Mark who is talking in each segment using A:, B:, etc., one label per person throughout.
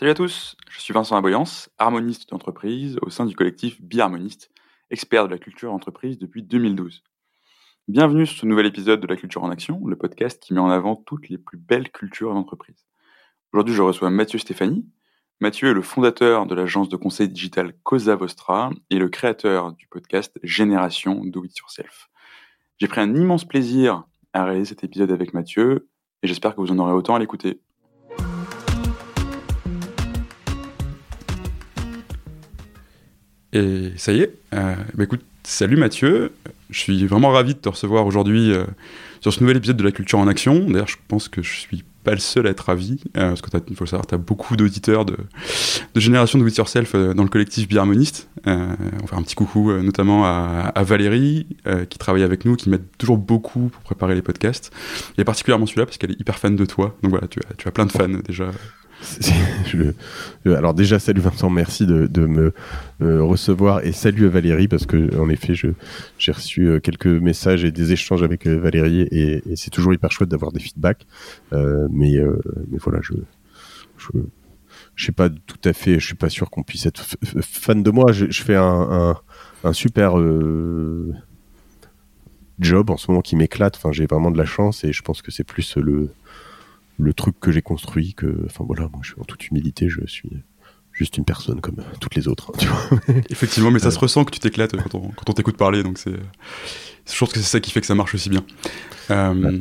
A: Salut à tous, je suis Vincent Aboyance, harmoniste d'entreprise au sein du collectif Biharmoniste, expert de la culture entreprise depuis 2012. Bienvenue sur ce nouvel épisode de La Culture en Action, le podcast qui met en avant toutes les plus belles cultures d'entreprise. Aujourd'hui, je reçois Mathieu Stéphanie. Mathieu est le fondateur de l'agence de conseil digital Cosa Vostra et le créateur du podcast Génération Do It Yourself. J'ai pris un immense plaisir à réaliser cet épisode avec Mathieu et j'espère que vous en aurez autant à l'écouter. Et ça y est, euh, bah écoute, salut Mathieu, je suis vraiment ravi de te recevoir aujourd'hui euh, sur ce nouvel épisode de La Culture en Action. D'ailleurs, je pense que je suis pas le seul à être ravi, euh, parce que il faut savoir, tu as beaucoup d'auditeurs de, de génération de With Yourself euh, dans le collectif Biharmoniste. Euh, on faire un petit coucou euh, notamment à, à Valérie, qui travaille avec nous, qui m'aide toujours beaucoup pour préparer les podcasts. Et particulièrement celui-là, parce qu'elle est hyper fan de toi. Donc voilà, tu as, tu as plein de fans déjà.
B: alors déjà, salut Vincent, merci de, me euh, recevoir et salut Valérie parce que en effet, j'ai reçu euh, quelques messages et des échanges avec euh, Valérie et, c'est toujours hyper chouette d'avoir des feedbacks. Mais, mais voilà, je, je je sais pas tout à fait, je suis pas sûr qu'on puisse être fan de moi. Je, je fais un, un, un super job en ce moment qui m'éclate. Enfin, j'ai vraiment de la chance et je pense que c'est plus le le truc que j'ai construit que enfin voilà moi je suis en toute humilité je suis juste une personne comme toutes les autres hein, tu vois.
A: Effectivement mais ça se ressent que tu t'éclates quand on quand on t'écoute parler donc c'est je pense que c'est ça qui fait que ça marche aussi bien. Euh, ouais.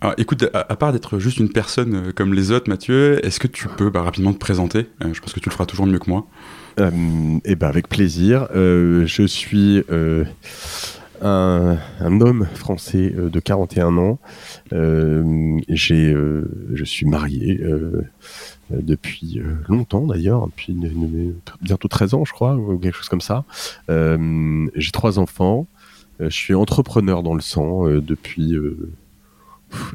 A: alors, écoute à, à part d'être juste une personne euh, comme les autres Mathieu est-ce que tu peux bah, rapidement te présenter? Euh, je pense que tu le feras toujours mieux que moi.
B: Euh, et ben avec plaisir. Euh, je suis euh, un, homme français euh, de 41 ans. Euh, j'ai, euh, je suis marié depuis longtemps d'ailleurs, depuis bientôt 13 ans je crois, ou quelque chose comme ça. j'ai trois enfants. je suis entrepreneur dans le sang depuis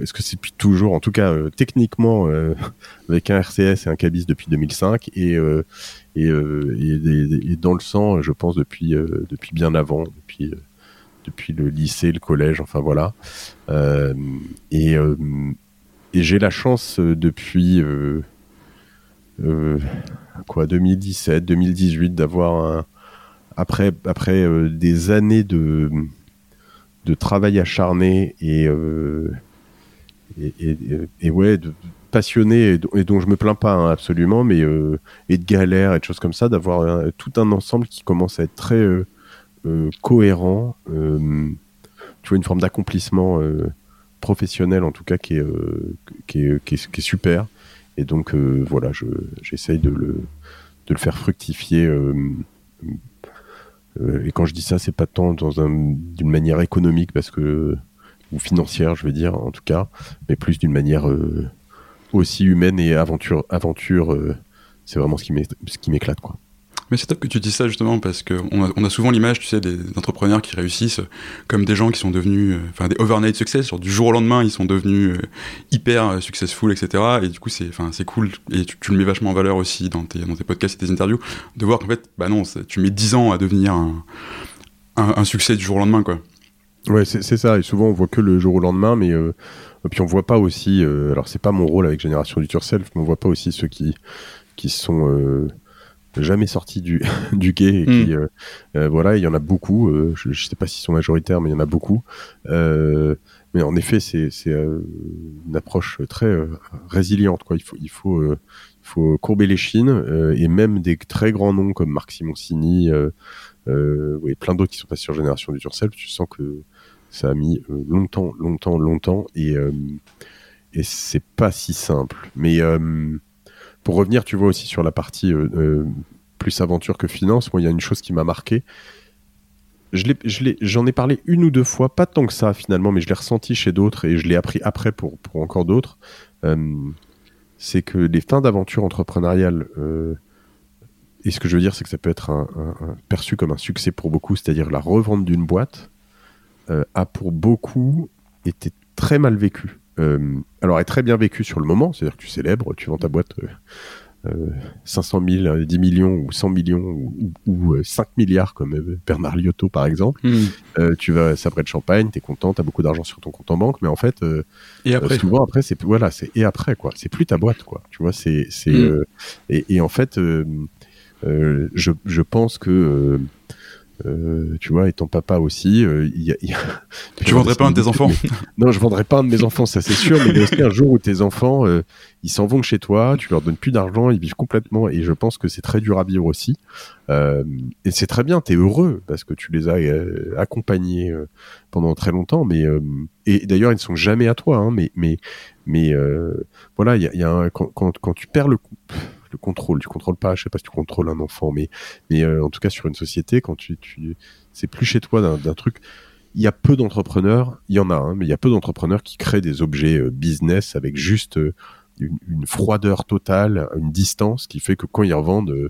B: est-ce que c'est depuis toujours? En tout cas, techniquement, avec un RCS et un cabis depuis 2005, et, et, et, dans le sang, je pense depuis depuis bien avant, depuis le lycée, le collège, enfin voilà. Euh, et, euh, et j'ai la chance euh, depuis quoi 2017, 2018 d'avoir un après après des années de de travail acharné et et, ouais de, passionné et, dont je me plains pas hein, absolument mais et de galères et de choses comme ça d'avoir tout un ensemble qui commence à être très cohérent, euh, tu vois, une forme d'accomplissement euh, professionnel en tout cas qui est, qui est, qui est, qui super. Et donc voilà, j'essaye de, le, de le faire fructifier. et quand je dis ça, c'est pas tant dans un, d'une manière économique parce que ou financière, je veux dire, en tout cas, mais plus d'une manière euh, aussi humaine et aventure. Aventure, euh, c'est vraiment ce qui m'éclate, quoi.
A: Mais c'est top que tu dis ça justement parce qu'on a, on a souvent l'image, tu sais, des entrepreneurs qui réussissent comme des gens qui sont devenus, enfin, euh, des overnight success, genre du jour au lendemain, ils sont devenus euh, hyper euh, successful, etc. Et du coup, c'est, enfin, c'est cool et tu, le mets vachement en valeur aussi dans tes, dans tes podcasts et tes interviews de voir qu'en fait, bah non, tu mets 10 ans à devenir un, un, succès du jour au lendemain, quoi.
B: Ouais, c'est, ça. Et souvent, on voit que le jour au lendemain, mais euh, puis on voit pas aussi. Euh, alors, c'est pas mon rôle avec Génération du Yourself, mais on voit pas aussi ceux qui qui sont euh, jamais sortis du, du quai et qui, mm. euh, euh, voilà, il y en a beaucoup. Euh, je, je sais pas s'ils sont majoritaires, mais il y en a beaucoup. Euh, mais en effet, c'est une approche très résiliente. Quoi. Il faut il faut il faut courber les chines et même des très grands noms comme Marc Simoncini, oui, plein d'autres qui sont passés sur Génération du Turcel. Tu sens que ça a mis longtemps, longtemps, longtemps et et c'est pas si simple. Mais pour revenir, tu vois aussi sur la partie euh, euh, plus aventure que finance, moi, il y a une chose qui m'a marqué. J'en ai, ai, parlé une ou deux fois, pas tant que ça finalement, mais je l'ai ressenti chez d'autres et je l'ai appris après pour, encore d'autres. Euh, c'est que les fins d'aventure entrepreneuriale, euh, et ce que je veux dire, c'est que ça peut être perçu comme un succès pour beaucoup, c'est-à-dire la revente d'une boîte, euh, a pour beaucoup été très mal vécu. Euh, alors, est très bien vécu sur le moment, c'est-à-dire que tu célèbres, tu vends ta boîte, 500 000, 10 millions ou 100 millions ou, 5 milliards comme Bernard Liotto par exemple, hmm. tu vas à Sabré de Champagne, t'es content, t'as beaucoup d'argent sur ton compte en banque, mais en fait,
A: et après
B: souvent après c'est voilà, c'est et après quoi, c'est plus ta boîte quoi, tu vois, c'est c'est hmm. et, et, en fait, je, je pense que euh, tu vois, et ton papa aussi. Euh,
A: tu vendrais pas un de tes enfants?
B: Non, je vendrais pas un de mes enfants, ça c'est sûr. Mais il y a aussi un jour où tes enfants, euh, ils s'en vont chez toi, tu leur donnes plus d'argent, ils vivent complètement. Et je pense que c'est très dur à vivre aussi. et c'est très bien, tu es heureux parce que tu les as accompagnés pendant très longtemps. Mais et d'ailleurs, ils ne sont jamais à toi. Hein, mais mais mais voilà, il y a, y a un, quand, quand, quand tu perds le le contrôle. Tu contrôles pas, je sais pas si tu contrôles un enfant, mais, mais euh, en tout cas sur une société, quand tu, tu c'est plus chez toi d'un truc. Il y a peu d'entrepreneurs, il y en a, hein, mais il y a peu d'entrepreneurs qui créent des objets euh, business avec juste euh, une, froideur totale, une distance qui fait que quand ils revendent,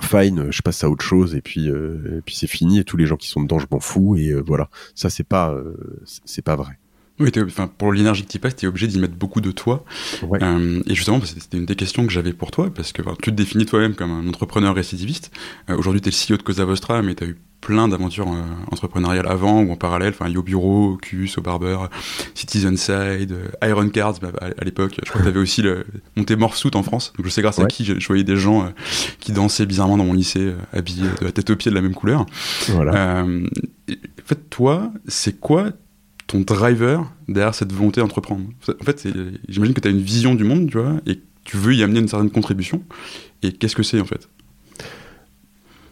B: fine, je passe à autre chose et puis, et puis c'est fini et tous les gens qui sont dedans, je m'en fous et voilà. Ça, c'est pas, c'est pas vrai.
A: Oui, enfin, pour l'énergie que tu passes, tu es obligé d'y mettre beaucoup de toi. Euh, et justement, c'était une des questions que j'avais pour toi, parce que tu te définis toi-même comme un entrepreneur récidiviste. Euh, aujourd'hui, tu es le CEO de Cosa Vostra, mais tu as eu plein d'aventures euh, entrepreneuriales avant ou en parallèle, enfin Yo Bureau, Ocus, au Barber, Citizen Side, Iron Cards bah, à, l'époque. Je crois que tu avais aussi le, monté Morph en France. Donc je sais grâce à qui je, voyais des gens qui dansaient bizarrement dans mon lycée, habillés de la tête aux pieds de la même couleur. Voilà. en fait, toi, c'est quoi ton driver derrière cette volonté d'entreprendre En fait, j'imagine que tu as une vision du monde, tu vois, et tu veux y amener une certaine contribution. Et qu'est-ce que c'est en fait?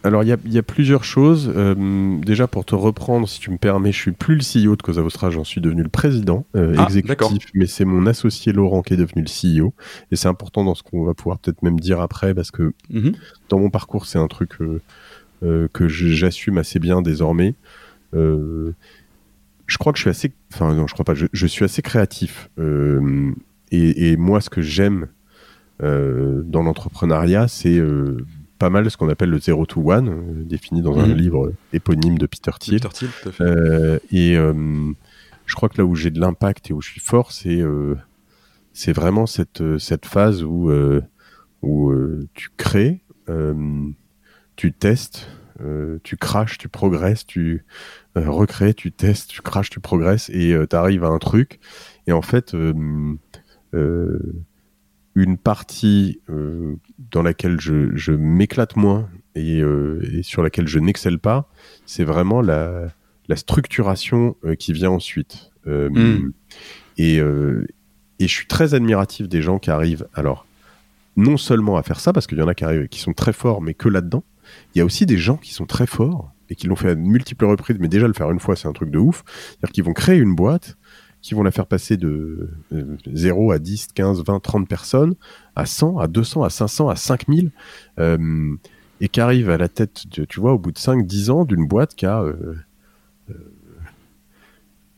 B: Alors il y, a plusieurs choses. Euh, déjà pour te reprendre, si tu me permets, je suis plus le CEO de Cosa Vostra, j'en suis devenu le président euh, ah, exécutif, mais c'est mon associé Laurent qui est devenu le CEO. Et c'est important dans ce qu'on va pouvoir peut-être même dire après, parce que mhm. dans mon parcours, c'est un truc euh, que j'assume assez bien désormais je crois que je suis assez, enfin non, je crois pas, je, suis assez créatif. Euh, et, moi, ce que j'aime euh, dans l'entrepreneuriat, c'est euh, pas mal ce qu'on appelle le zero to one, défini dans un mhm. livre éponyme de Peter Thiel. Peter Thiel, tout à fait. et je crois que là où j'ai de l'impact et où je suis fort, c'est c'est vraiment cette cette phase où où tu crées, tu testes, tu craches, tu progresses, tu euh, recrées, tu testes, tu craches, tu progresses et euh, tu arrives à un truc. Et en fait, euh, une partie dans laquelle je, m'éclate moins et, sur laquelle je n'excelle pas, c'est vraiment la, structuration qui vient ensuite. Hmm. et, je suis très admiratif des gens qui arrivent, alors, non seulement à faire ça, parce qu'il y en a qui, arrivent, qui sont très forts, mais que là-dedans, il y a aussi des gens qui sont très forts et qui l'ont fait à multiples reprises, mais déjà le faire une fois, c'est un truc de ouf. C'est-à-dire qu'ils vont créer une boîte, qui vont la faire passer de 0 euh, à 10, 15, 20, 30 personnes, à 100, à 200, à 500, à 5000, euh, et qui arrivent à la tête, tu vois, au bout de 5, 10 ans, d'une boîte qui a, euh,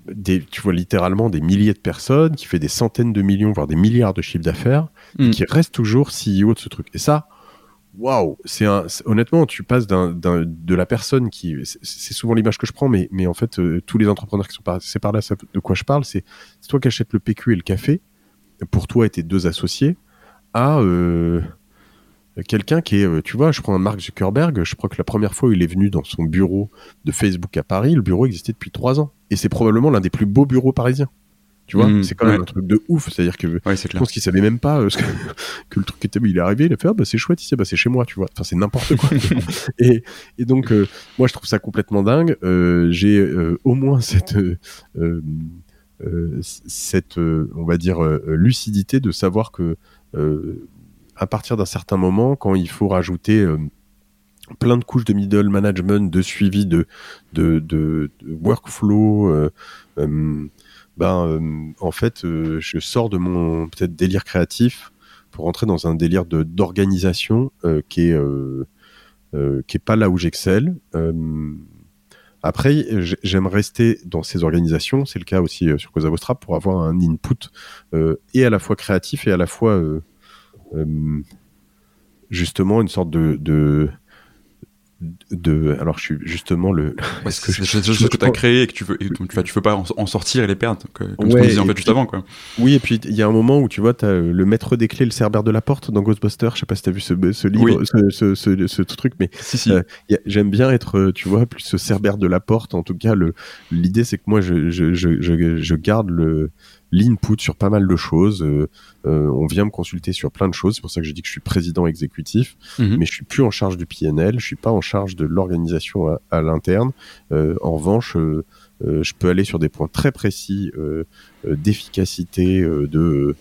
B: des, tu vois, littéralement des milliers de personnes, qui fait des centaines de millions, voire des milliards de chiffres d'affaires, et mm. qui reste toujours CEO de ce truc. Et ça, waouh, c'est un, honnêtement, tu passes de la personne qui, c'est souvent l'image que je prends, mais, mais en fait, euh, tous les entrepreneurs qui sont passés par là, de quoi je parle, c'est, toi qui achètes le PQ et le café, pour toi et tes deux associés, à euh, quelqu'un qui est, euh, tu vois, je prends un Mark Zuckerberg, je crois que la première fois où il est venu dans son bureau de Facebook à Paris, le bureau existait depuis trois ans. Et c'est probablement l'un des plus beaux bureaux parisiens. Tu vois, mmh, c'est quand même un truc de ouf. C'est-à-dire que je pense qu'il savait même pas euh, que, le truc était. Il est arrivé, il a fait ah, bah, c'est chouette ici, bah, c'est chez moi, tu vois. Enfin, c'est n'importe quoi. et, et, donc, euh, moi, je trouve ça complètement dingue. Euh, j'ai au moins cette. cette, on va dire, lucidité de savoir que à partir d'un certain moment, quand il faut rajouter plein de couches de middle management, de suivi, de, de, de, de workflow, ben, euh, en fait, euh, je sors de mon peut-être délire créatif pour rentrer dans un délire de d'organisation euh, qui est qui est pas là où j'excelle. après, j'aime rester dans ces organisations. C'est le cas aussi sur Cosa Vostra pour avoir un input et à la fois créatif et à la fois justement une sorte de de alors je suis justement le
A: parce que c'est des choses que tu as créé et que tu veux tu, tu veux pas en, sortir et les perdre comme on disait en fait juste avant quoi.
B: Oui et puis il y a un moment où tu vois tu as le maître des clés le cerbère de la porte dans Ghostbusters. Je sais pas si tu as vu ce, ce livre ce, ce, ce, truc mais
A: si, si.
B: j'aime bien être tu vois plus ce cerbère de la porte. En tout cas le l'idée c'est que moi je, je, je, je garde le l'input sur pas mal de choses. Euh, euh, on vient me consulter sur plein de choses. C'est pour ça que je dis que je suis président exécutif, mhm. mais je suis plus en charge du PNL. Je suis pas en charge de l'organisation à, l'interne. Euh, en revanche, je peux aller sur des points très précis d'efficacité, de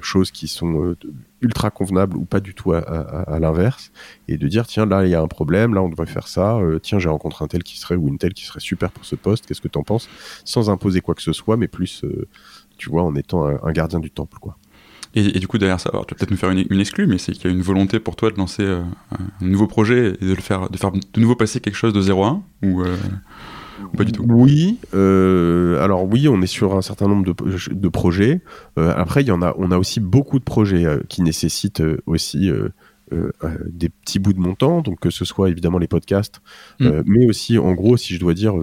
B: choses qui sont ultra convenables ou pas du tout à, l'inverse, et de dire tiens là il y a un problème, là on devrait faire ça, tiens j'ai rencontré un tel qui serait ou une telle qui serait super pour ce poste, qu'est-ce que tu en penses, sans imposer quoi que ce soit, mais plus tu vois en étant un, gardien du temple quoi.
A: Et, du coup, derrière ça, tu vas peut-être nous faire une, une exclue, mais c'est qu'il y a une volonté pour toi de lancer un nouveau projet et de le faire, de faire de nouveau passer quelque chose de 0 à 1 ou pas du tout
B: Oui. Euh, alors oui, on est sur un certain nombre de, de projets. Euh, après, il y en a, on a aussi beaucoup de projets euh, qui nécessitent aussi des petits bouts de montant, donc que ce soit évidemment les podcasts, mm. mais aussi en gros, si je dois dire,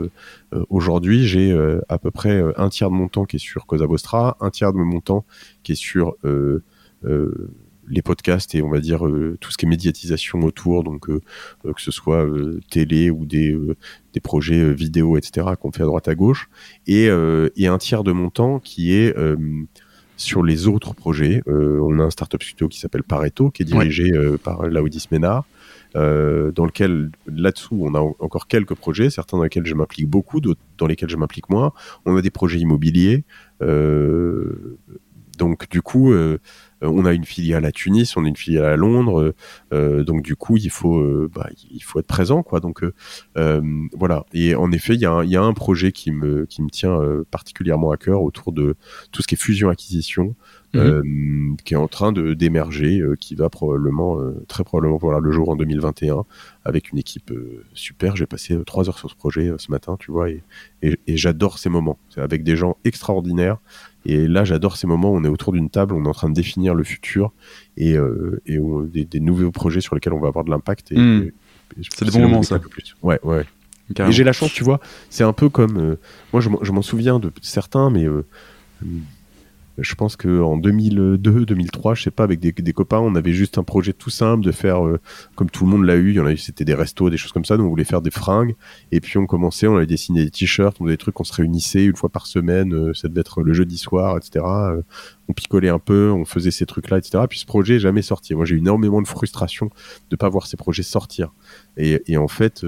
B: aujourd'hui j'ai à peu près un tiers de mon temps qui est sur Cosa Vostra, un tiers de mon temps qui est sur les podcasts et on va dire euh, tout ce qui est médiatisation autour, donc euh, euh, que ce soit télé ou des, des projets vidéo, etc., qu'on fait à droite à gauche, et, et un tiers de mon temps qui est sur les autres projets. on a un startup studio qui s'appelle Pareto, qui est dirigé par Laudis Ménard. dans lequel là-dessous on a encore quelques projets, certains dans lesquels je m'implique beaucoup, d'autres dans lesquels je m'implique moins. On a des projets immobiliers, donc du coup, on a une filiale à Tunis, on a une filiale à Londres, euh, euh, donc du coup il faut bah, il faut être présent quoi. Donc voilà. Et en effet, il y, a un, projet qui me qui me tient particulièrement à cœur autour de tout ce qui est fusion acquisition. Mhm. qui est en train de d'émerger, qui va probablement, très probablement voir le jour en 2021, avec une équipe super. J'ai passé trois heures sur ce projet ce matin, tu vois, et, et, et j'adore ces moments. C'est avec des gens extraordinaires et là, j'adore ces moments où on est autour d'une table, on est en train de définir le futur et, euh, et des, nouveaux projets sur lesquels on va avoir de l'impact.
A: Hmm. c'est des bons moments, ça.
B: Plus. Ouais, ouais. Et j'ai la chance, tu vois, c'est un peu comme. Euh, moi, je m'en souviens de certains, mais. Je pense qu'en 2002, 2003, je sais pas, avec des, copains, on avait juste un projet tout simple de faire, euh, comme tout le monde l'a eu, il y en a eu, c'était des restos, des choses comme ça, donc on voulait faire des fringues. Et puis on commençait, on avait dessiné des t-shirts, on avait des trucs, on se réunissait une fois par semaine, euh, ça devait être le jeudi soir, etc. Euh, on picolait un peu, on faisait ces trucs-là, etc. Puis ce projet n'est jamais sorti. Moi, j'ai eu énormément de frustration de pas voir ces projets sortir. Et en fait,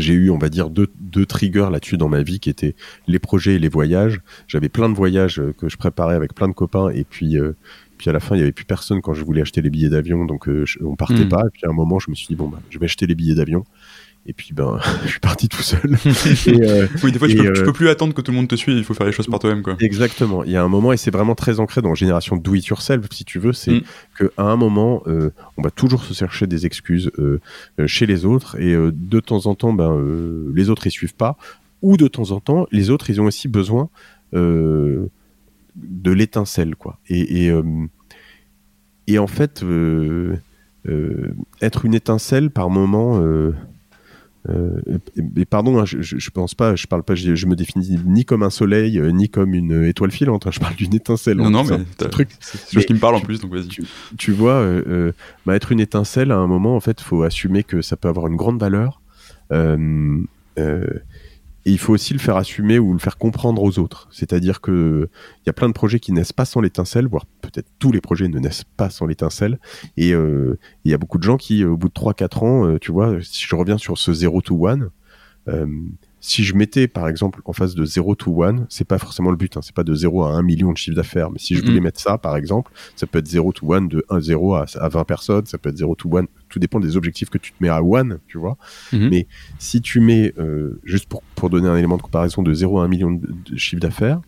B: j'ai eu, on va dire, deux, deux triggers là-dessus dans ma vie qui étaient les projets et les voyages. J'avais plein de voyages euh, que je préparais avec plein de copains et puis, euh, puis à la fin, il y avait plus personne quand je voulais acheter les billets d'avion, donc euh, on partait hmm. pas. Et puis à un moment, je me suis dit, bon, bah, je vais acheter les billets d'avion. Et puis, ben, je suis parti tout seul.
A: Euh, oui, des fois, tu, peux, euh, peux, plus attendre que tout le monde te suive, il faut faire les choses par toi-même, quoi.
B: Exactement. Il y a un moment, et c'est vraiment très ancré dans la génération do it yourself, si tu veux, c'est mm. qu'à un moment, euh, on va toujours se chercher des excuses chez les autres, et de temps en temps, ben, les autres, ils suivent pas, ou de temps en temps, les autres, ils ont aussi besoin de l'étincelle, quoi. Et, et, et, en fait, être une étincelle par moment euh, et, pardon, hein, je, je, pense pas, je parle pas, je, me définis ni comme un soleil, euh, ni comme une étoile filante. Hein, je parle d'une étincelle.
A: Non, non, mais c'est truc. C'est ce qui me parle en plus, donc vas-y.
B: Tu, vois, euh, bah, être une étincelle à un moment, en fait, faut assumer que ça peut avoir une grande valeur. Euh, et il faut aussi le faire assumer ou le faire comprendre aux autres. C'est-à-dire que il y a plein de projets qui naissent pas sans l'étincelle, voire peut-être tous les projets ne naissent pas sans l'étincelle. Et euh, il y a beaucoup de gens qui, au bout de 3-4 ans, euh, tu vois, si je reviens sur ce 0 to 1, si je mettais par exemple en face de 0 to 1, c'est pas forcément le but, hein, c'est pas de 0 à 1 million de chiffre d'affaires, mais si je voulais mm-hmm. mettre ça par exemple, ça peut être 0 to 1 de 1 0 à, à 20 personnes, ça peut être 0 to 1, tout dépend des objectifs que tu te mets à 1, tu vois. Mm-hmm. Mais si tu mets, euh, juste pour, pour donner un élément de comparaison de 0 à 1 million de, chiffre d'affaires,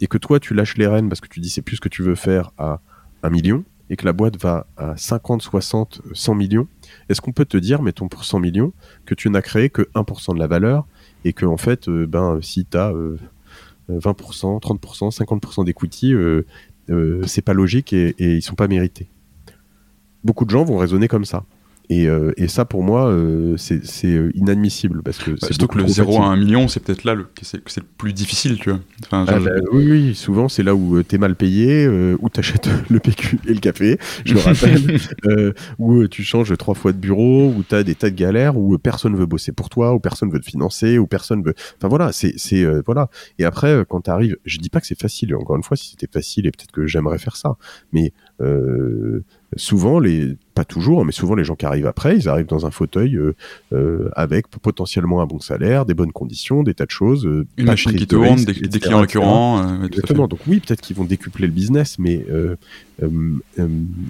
B: et que toi tu lâches les rênes parce que tu dis c'est plus ce que tu veux faire à 1 million, et que la boîte va à 50, 60, 100 millions, est-ce qu'on peut te dire, mettons pour 100 millions, que tu n'as créé que 1% de la valeur et que en fait, euh, ben, si tu as 20%, 30%, 50% d'equity, c'est pas logique et, et ils sont pas mérités. Beaucoup de gens vont raisonner comme ça. Et, euh, et, ça, pour moi, euh, c'est euh, inadmissible. Parce que
A: bah, surtout que le 0 à 1 million, c'est peut-être là le, c'est, le plus difficile, tu vois.
B: Enfin, ah, bah, oui, oui, souvent, c'est là où tu es mal payé, où tu achètes le PQ et le café, je le rappelle, où tu changes trois fois de bureau, où tu as des tas de galères, où personne veut bosser pour toi, où personne veut te financer, où personne veut. Enfin voilà, c'est. voilà. Et après, quand tu arrives, je dis pas que c'est facile, encore une fois, si c'était facile, et peut-être que j'aimerais faire ça, mais souvent, les, pas toujours, mais souvent les gens qui arrivent après, ils arrivent dans un fauteuil euh, euh, avec potentiellement un bon salaire, des bonnes conditions, des tas de choses.
A: Euh, Une machine qui tourne, des, des, clients récurrents.
B: Exactement. Donc oui, peut-être qu'ils vont décupler le business, mais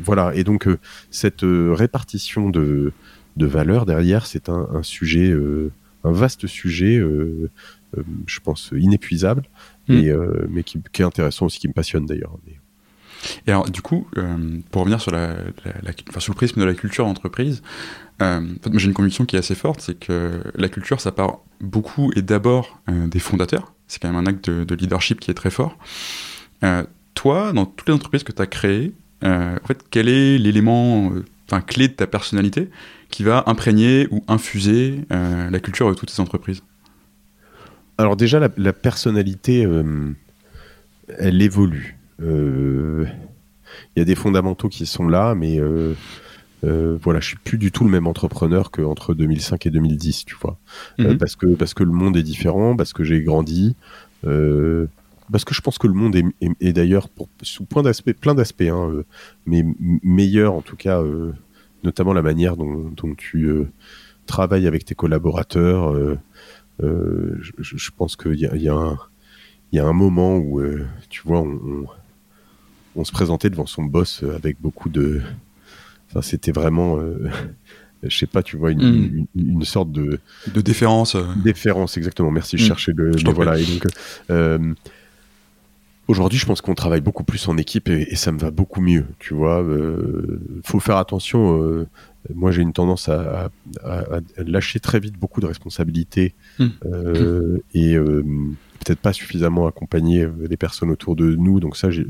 B: voilà. Et donc cette répartition de, de valeur derrière, c'est un, un, sujet, un vaste sujet, je pense inépuisable, mm. et, mais qui, qui, est intéressant aussi, qui me passionne d'ailleurs.
A: Et alors, du coup, euh, pour revenir sur, la, sur le prisme de la culture d'entreprise, euh, j'ai une conviction qui est assez forte, c'est que la culture, ça part beaucoup et d'abord euh, des fondateurs. C'est quand même un acte de, leadership qui est très fort. toi, dans toutes les entreprises que tu as créées, en fait, quel est l'élément enfin, clé de ta personnalité qui va imprégner ou infuser la culture de toutes ces entreprises?
B: Alors déjà, la personnalité, elle évolue. Euh, il y a des fondamentaux qui sont là, mais euh, euh, voilà, je suis plus du tout le même entrepreneur qu'entre 2005 et 2010, tu vois, mhm. parce que parce que le monde est différent, parce que j'ai grandi, parce que je pense que le monde est, d'ailleurs sous point d'aspect, plein d'aspects, hein, mais meilleur en tout cas, notamment la manière dont, tu travailles avec tes collaborateurs. Je, pense qu'il y a, y, a y a un moment où, tu vois, on on se présentait devant son boss euh, avec beaucoup de. Enfin, c'était vraiment. Euh, je sais pas, tu vois, une, hmm. sorte de.
A: De déférence. Euh.
B: Déférence, exactement. Merci, je hmm. cherchais le. voilà. Et donc. Aujourd'hui, je pense qu'on travaille beaucoup plus en équipe et, ça me va beaucoup mieux. Tu vois, faut faire attention. moi, j'ai une tendance à, lâcher très vite beaucoup de responsabilités hmm. et peut-être pas suffisamment accompagner euh, les personnes autour de nous. Donc ça, je,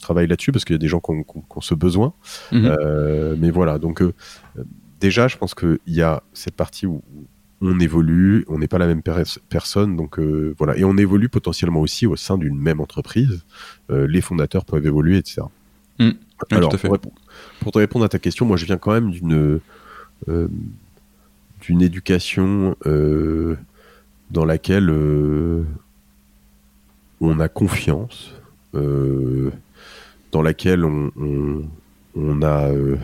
B: travaille là-dessus parce qu'il y a des gens qui ont, ce besoin. Mhm. Euh, mais voilà, donc euh, déjà, je pense qu'il y a cette partie où on évolue, on n'est pas la même personne, donc voilà, et on évolue potentiellement aussi au sein d'une même entreprise. les fondateurs peuvent évoluer, etc.
A: Mhm. Alors, pour,
B: pour, te répondre à ta question, moi, je viens quand même d'une d'une éducation dans laquelle on a confiance, euh, dans laquelle on, a, euh,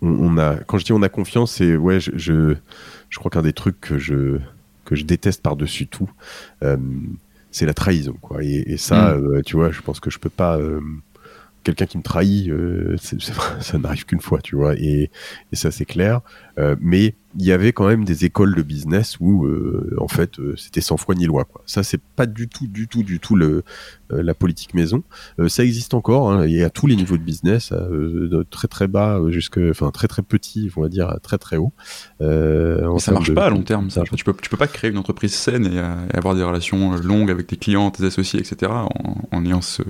B: on, a, quand je dis on a confiance, c'est ouais, je, je, crois qu'un des trucs que je que je déteste par dessus tout, euh, c'est la trahison, quoi. Et, ça, mm. tu vois, je pense que je peux pas quelqu'un qui me trahit, ça n'arrive qu'une fois, tu vois, et, et ça c'est clair. mais il y avait quand même des écoles de business où euh, en fait euh, c'était sans foi ni loi quoi. Ça c'est pas du tout du tout du tout le euh, la politique maison. ça existe encore hein, et à tous les niveaux de business, de très très bas jusque enfin très très petit, on va dire très très haut.
A: Ça marche pas à long terme ça. Tu peux tu peux pas créer une entreprise saine et, avoir des relations longues avec tes clients, tes associés etc. en, ayant ce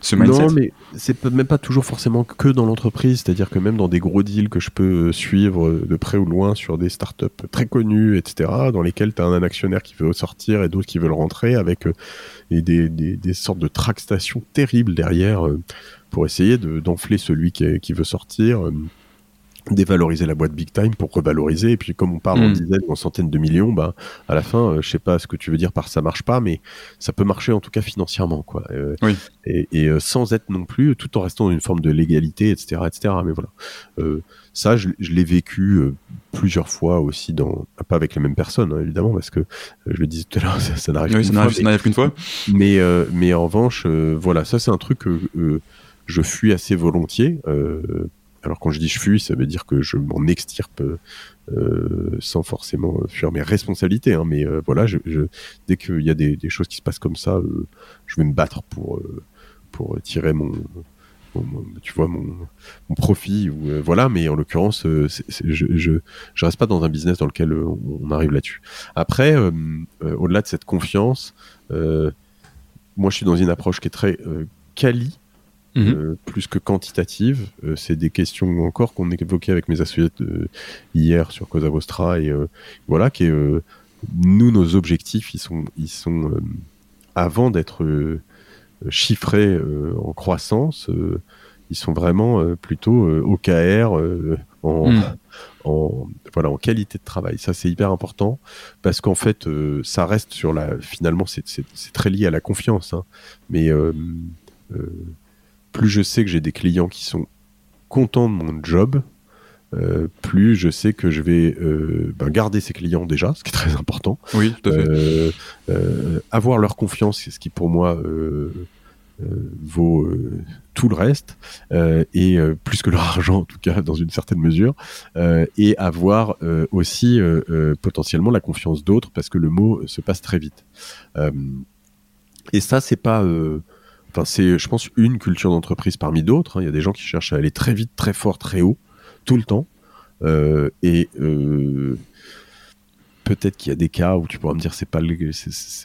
A: ce mindset.
B: Non mais c'est même pas toujours forcément que dans l'entreprise, c'est-à-dire que même dans des gros deals que je peux suivre de près ou loin sur des startups très connues, etc., dans lesquelles tu as un actionnaire qui veut sortir et d'autres qui veulent rentrer, avec euh, des, sortes de tractations terribles derrière euh, pour essayer d'enfler celui qui, qui, veut sortir. Euh, dévaloriser la boîte big time pour revaloriser et puis comme on parle en hmm. dizaines ou en centaines de millions bah à la fin je sais pas ce que tu veux dire par ça marche pas mais ça peut marcher en tout cas financièrement quoi et, et sans être non plus tout en restant dans une forme de légalité etc etc mais voilà ça, je, l'ai vécu euh, plusieurs fois aussi, dans, pas avec les mêmes personnes, hein, évidemment, parce que euh, je le disais tout à l'heure, ça, n'arrive
A: qu'une fois.
B: Mais, euh, mais en revanche, voilà, ça c'est un truc que je fuis assez volontiers. Alors quand je dis je fuis, ça veut dire que je m'en extirpe sans forcément fuir mes responsabilités. Hein, mais voilà, je, dès qu'il y a des, choses qui se passent comme ça, je vais me battre pour, pour tirer mon, tu vois mon, profit ou euh, voilà mais en l'occurrence euh, je, je, je reste pas dans un business dans lequel euh, on, arrive là-dessus après au-delà de cette confiance moi je suis dans une approche qui est très quali mhm. plus que quantitatives. c'est des questions encore qu'on évoquait avec mes associés hier sur Cosa Vostra et voilà qui nous nos objectifs ils sont ils sont avant d'être chiffrés en croissance ils sont vraiment plutôt OKR en, mhm en, voilà, en qualité de travail. Ça, c'est hyper important parce qu'en fait, euh, ça reste sur la. Finalement, c'est très lié à la confiance. Hein. mais euh, euh, plus je sais que j'ai des clients qui sont contents de mon job, plus je sais que je vais ben, garder ces clients déjà, ce qui est très important.
A: Oui, tout à fait.
B: avoir leur confiance, ce qui pour moi euh, vaut euh, tout le reste euh, et plus que leur argent en tout cas dans une certaine mesure et avoir aussi potentiellement la confiance d'autres parce que le mot se passe très vite et ça c'est pas enfin c'est je pense une culture d'entreprise parmi d'autres hein. il y a des gens qui cherchent à aller très vite très fort très haut tout le temps et peut-être qu'il y a des cas où tu pourras me dire c'est pas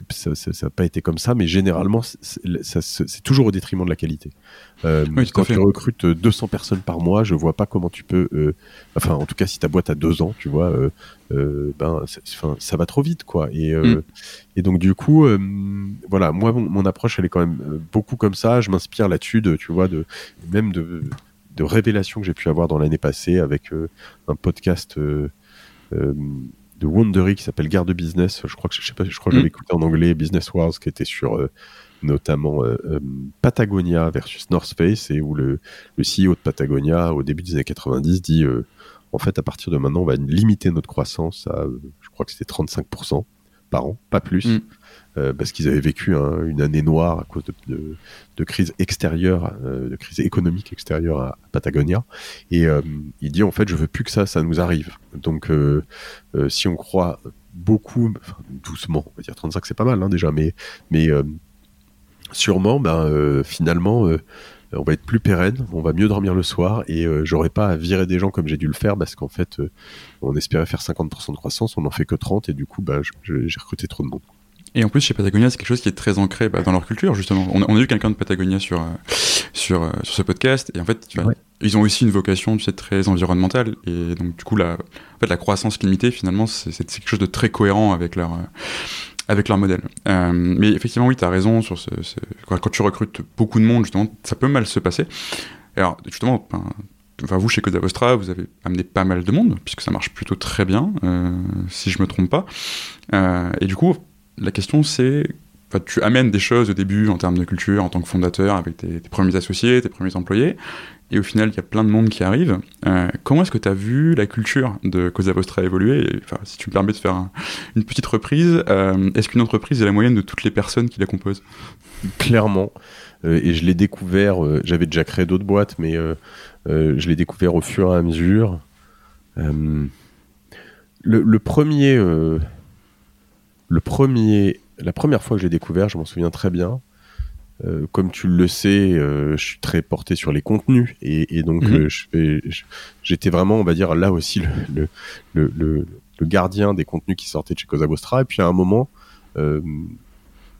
B: ça n'a pas été comme ça, mais généralement c'est toujours au détriment de la qualité. Euh, quand tu recrutes 200 personnes par mois, je vois pas comment tu peux, euh, enfin en tout cas si ta boîte a deux ans, tu vois, euh, ben ça va trop vite quoi. Et, mm. et donc du coup, voilà, moi mon, approche elle est quand même beaucoup comme ça. Je m'inspire là-dessus de, tu vois, de même de, de révélations que j'ai pu avoir dans l'année passée avec un podcast de Wondery qui s'appelle Garde Business. Je crois que je sais pas, je crois que j'avais mm. écouté en anglais Business Wars qui était sur euh, notamment euh, euh, Patagonia versus North Face et où le, le CEO de Patagonia au début des années 90 dit en fait à partir de maintenant on va limiter notre croissance à je crois que c'était 35% par an, pas plus. Mm. Euh, parce qu'ils avaient vécu une année noire à cause de, crise extérieure, euh, de crise économique extérieure à, Patagonia. Et euh, il dit en fait, je veux plus que ça, ça nous arrive. Donc, si on croit beaucoup, doucement, on va dire 35, c'est pas mal hein, déjà, mais, sûrement, ben, finalement on va être plus pérenne, on va mieux dormir le soir et j'aurai pas à virer des gens comme j'ai dû le faire parce qu'en fait on espérait faire 50% de croissance, on n'en fait que 30 et du coup bah, j'ai recruté trop de monde.
A: Et en plus, chez Patagonia, c'est quelque chose qui est très ancré bah, dans leur culture, justement. On, a eu quelqu'un de Patagonia sur, euh, sur, euh, sur ce podcast, et en fait, ils ont aussi une vocation tu sais, très environnementale, et donc, du coup, la, en fait, la croissance limitée, finalement, c'est quelque chose de très cohérent avec leur. Euh, avec leur modèle. mais effectivement, oui, tu as raison sur ce, Quand tu recrutes beaucoup de monde, justement, ça peut mal se passer. Alors, justement, enfin, vous, chez Coda Vostra, vous avez amené pas mal de monde, puisque ça marche plutôt très bien, si je me trompe pas. et du coup, la question c'est, tu amènes des choses au début en termes de culture, en tant que fondateur, avec tes, premiers associés, tes premiers employés, et au final, il y a plein de monde qui arrive. Euh, comment est-ce que tu as vu la culture de Cosa Vostra évoluer? Si tu me permets de faire une petite reprise, euh, est-ce qu'une entreprise est la moyenne de toutes les personnes qui la composent?
B: Clairement. Euh, et je l'ai découvert, j'avais déjà créé d'autres boîtes, mais je l'ai découvert au fur et à mesure. le, premier le premier, la première fois que j'ai découvert, je m'en souviens très bien. Euh, comme tu le sais, euh, je suis très porté sur les contenus et, donc mhm. euh, j'étais vraiment, on va dire, là aussi le, le, le, gardien des contenus qui sortaient de chez Cosa Vostra. Et puis à un moment,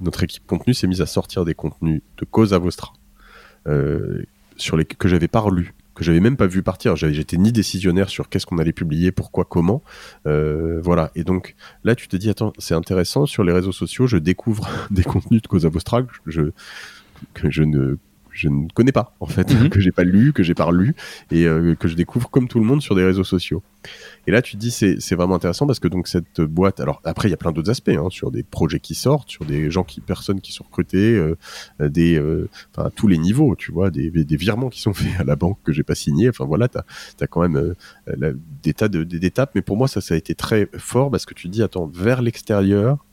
B: notre équipe contenu s'est mise à sortir des contenus de Cosa Vostra sur les que j'avais pas relus que j'avais même pas vu partir. J'étais ni décisionnaire sur qu'est-ce qu'on allait publier, pourquoi, comment. Euh, voilà. Et donc là, tu te dis, attends, c'est intéressant. Sur les réseaux sociaux, je découvre des contenus de Cosa Vostra que je ne je ne connais pas en fait, mhm. que j'ai pas lu, que j'ai pas relu et euh, que je découvre comme tout le monde sur des réseaux sociaux. Et là, tu te dis c'est vraiment intéressant parce que donc cette boîte, alors après il y a plein d'autres aspects hein, sur des projets qui sortent, sur des gens qui personnes qui sont recrutées, euh, des euh, enfin à tous les niveaux, tu vois, des, des, virements qui sont faits à la banque que j'ai pas signé. Enfin voilà, tu as, quand même des tas d'étapes, mais pour moi ça ça a été très fort parce que tu te dis attends vers l'extérieur.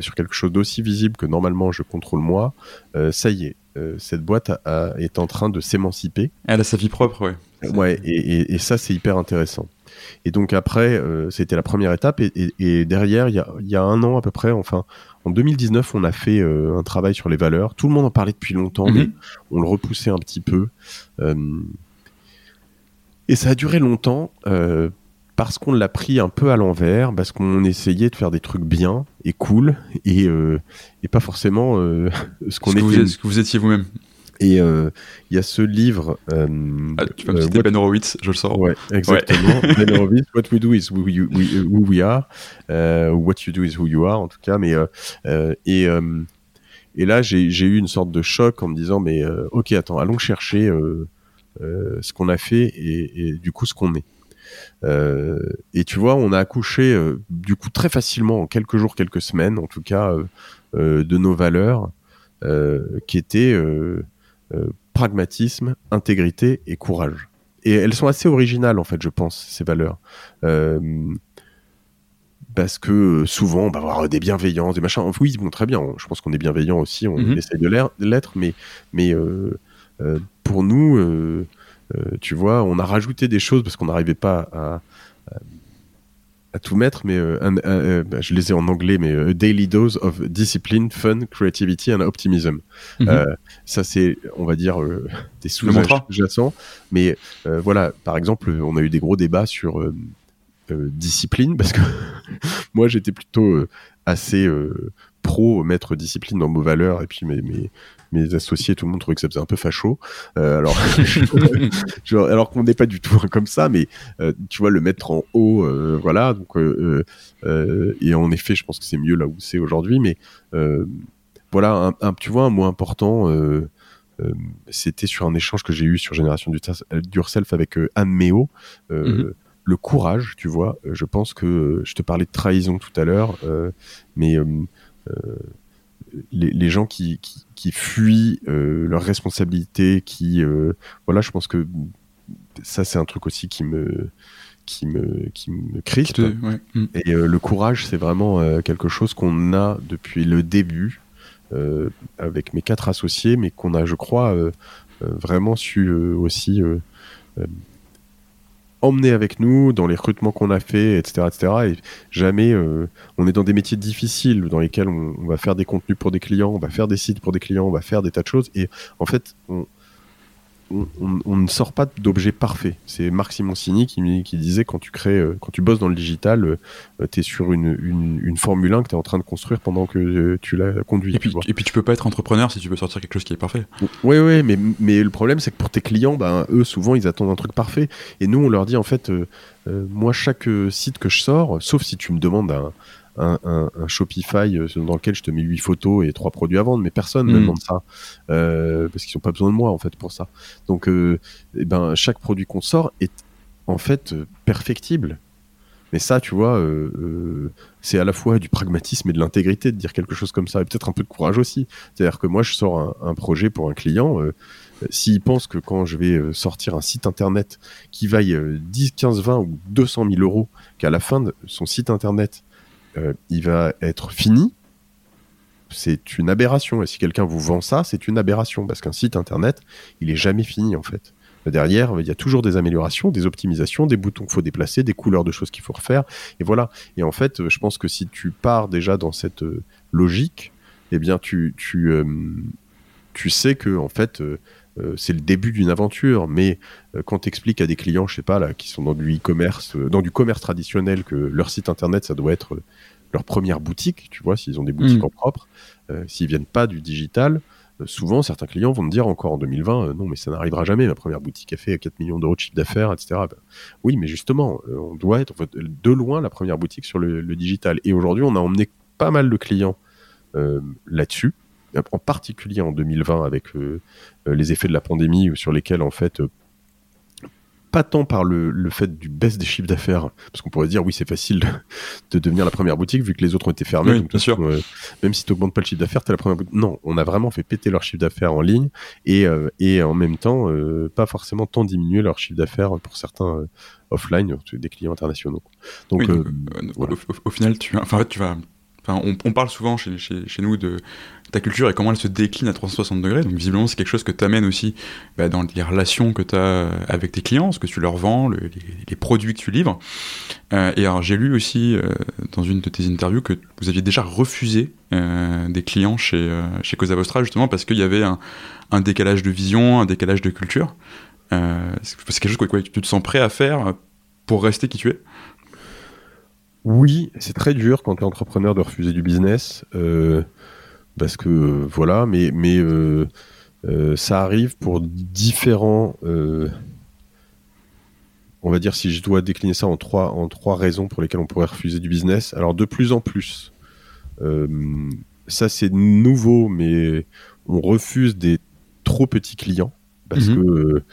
B: sur quelque chose d'aussi visible que normalement je contrôle moi, ça y est, euh, cette boîte est en train de s'émanciper.
A: Elle a sa vie propre, ouais.
B: Ouais, et, ça, c'est hyper intéressant. Et donc après, euh, c'était la première étape. Et, derrière, il y a, un an à peu près, enfin, en 2019, on a fait euh, un travail sur les valeurs. Tout le monde en parlait depuis longtemps, mais mhm. on le repoussait un petit peu. et ça a duré longtemps parce qu'on l'a pris un peu à l'envers, parce qu'on essayait de faire des trucs bien et cool, et, euh, et pas forcément euh, ce qu'on
A: était. ce que vous étiez vous-même?
B: Et il y a ce livre.
A: Ah, tu vas me citer Ben Horowitz, je le.
B: Ouais, exactement. ben Horowitz, What we do is who, who we are. what you do is who you are, en tout cas. Mais, et, et là, j'ai eu une sorte de choc en me disant, mais ok, attends, allons chercher ce qu'on a fait et, et, du coup ce qu'on est. Euh, et tu vois, on a accouché euh, du coup très facilement en quelques jours, quelques semaines, en tout cas, euh, de nos valeurs qui étaient pragmatisme, intégrité et courage. Et elles sont assez originales en fait, je pense, ces valeurs parce que souvent on va avoir des bienveillances, des machins. Oui, bon, très bien. Je pense qu'on est bienveillant aussi, on mhm. essaye de l'être, mais mais pour nous, euh, tu vois, on a rajouté des choses parce qu'on n'arrivait pas à, à, tout mettre, mais euh, euh, bah, je les ai en anglais, mais a daily dose of discipline, fun, creativity and optimism. Mhm. ça, c'est, on va dire, des sous-jacents. Mais voilà, par exemple, on a eu des gros débats sur discipline parce que moi, j'étais plutôt assez pro mettre discipline dans nos valeurs et puis mes, mes, mes associés, tout le monde trouvait que ça faisait un peu facho. Euh, alors, alors qu'on n'est pas du tout comme ça, mais euh, tu vois, le mettre en haut, euh, voilà. Donc, et en effet, je pense que c'est mieux là où c'est aujourd'hui, mais voilà, un, tu vois, un mot important. c'était sur un échange que j'ai eu sur Génération du, Self avec Anne Méo. Mhm. le courage, tu vois. je pense que je te parlais de trahison tout à l'heure, mais les, gens qui, qui, fuient euh, leurs responsabilités, qui euh, voilà, je pense que ça c'est un truc aussi qui me qui me qui me crispe. Mm. Et euh, le courage, c'est vraiment quelque chose qu'on a depuis le début avec mes quatre associés, mais qu'on a, je crois, vraiment su aussi emmener avec nous dans les recrutements qu'on a fait, etc., etc. Et jamais, euh, on est dans des métiers difficiles dans lesquels on, va faire des contenus pour des clients, on va faire des sites pour des clients, on va faire des tas de choses. Et en fait, on, on, ne sort pas d'objets parfaits. C'est Marc Simoncini qui, qui disait quand tu crées, euh, quand tu bosses dans le digital, euh, tu es sur une, une, Formule 1 que tu es en train de construire pendant que euh, tu la conduis.
A: Et puis, tu et puis tu peux pas être entrepreneur si tu veux sortir quelque chose qui est parfait.
B: Oui, oui, mais, mais le problème c'est que pour tes clients, ben, eux souvent ils attendent un truc parfait. Et nous on leur dit en fait, moi chaque site que je sors, sauf si tu me demandes un un, un, un, Shopify euh, dans lequel je te mets 8 photos et 3 produits à vendre, mais personne ne me hmm. demande ça euh, parce qu'ils n'ont pas besoin de moi en fait pour ça. Donc, euh, eh ben, chaque produit qu'on sort est en fait perfectible. Mais ça, tu vois, euh, c'est à la fois du pragmatisme et de l'intégrité de dire quelque chose comme ça, et peut-être un peu de courage aussi. C'est-à-dire que moi, je sors un, un projet pour un client. S'il pense que quand je vais sortir un site internet qui vaille 10, 15, 20 ou 200 000 euros, qu'à la fin de son site internet, il va être fini, c'est une aberration. Et si quelqu'un vous vend ça, c'est une aberration parce qu'un site internet, il est jamais fini en fait. Derrière, il y a toujours des améliorations, des optimisations, des boutons qu'il faut déplacer, des couleurs de choses qu'il faut refaire. Et voilà. Et en fait, je pense que si tu pars déjà dans cette euh, logique, eh bien, tu, tu, euh, tu sais que en fait, euh, c'est le début d'une aventure, mais euh, quand tu expliques à des clients, je sais pas, là, qui sont dans du e-commerce, euh, dans du commerce traditionnel, que leur site internet, ça doit être leur première boutique, tu vois, s'ils ont des boutiques mm. en propre, s'ils viennent pas du digital, souvent certains clients vont me dire encore en 2020, non, mais ça n'arrivera jamais, ma première boutique a fait 4 millions d'euros de chiffre d'affaires, etc. Ben, oui, mais justement, on doit être de loin la première boutique sur le, le digital. Et aujourd'hui, on a emmené pas mal de clients là-dessus en particulier en 2020 avec euh, euh, les effets de la pandémie sur lesquels en fait euh, pas tant par le, fait du baisse des chiffres d'affaires, parce qu'on pourrait dire oui c'est facile de, devenir la première boutique vu que les autres ont été fermés.
A: bien sûr.
B: même si tu n'augmentes pas le chiffre d'affaires, tu es la première boutique. Non, on a vraiment fait péter leur chiffre d'affaires en ligne et, et en même temps pas forcément tant diminuer leur chiffre d'affaires pour certains offline, des clients internationaux.
A: Donc, au, final, tu, enfin, tu vas on, parle souvent chez, nous de ta culture et comment elle se décline à 360 degrés. Donc visiblement, c'est quelque chose que tu amènes aussi bah, dans les relations que tu as avec tes clients, ce que tu leur vends, les, produits que tu livres. Euh, et alors j'ai lu aussi euh, dans une de tes interviews que vous aviez déjà refusé euh, des clients chez, chez Cosa Vostra justement parce qu'il y avait un, décalage de vision, un décalage de culture. c'est quelque chose que tu te sens prêt à faire pour rester qui tu es?
B: Oui, c'est très dur quand tu es entrepreneur de refuser du business, euh, parce que voilà, mais, mais euh, ça arrive pour différents on va dire si je dois décliner ça en trois, en trois raisons pour lesquelles on pourrait refuser du business. Alors de plus en plus, euh, ça c'est nouveau, mais on refuse des trop petits clients parce mhm. que euh,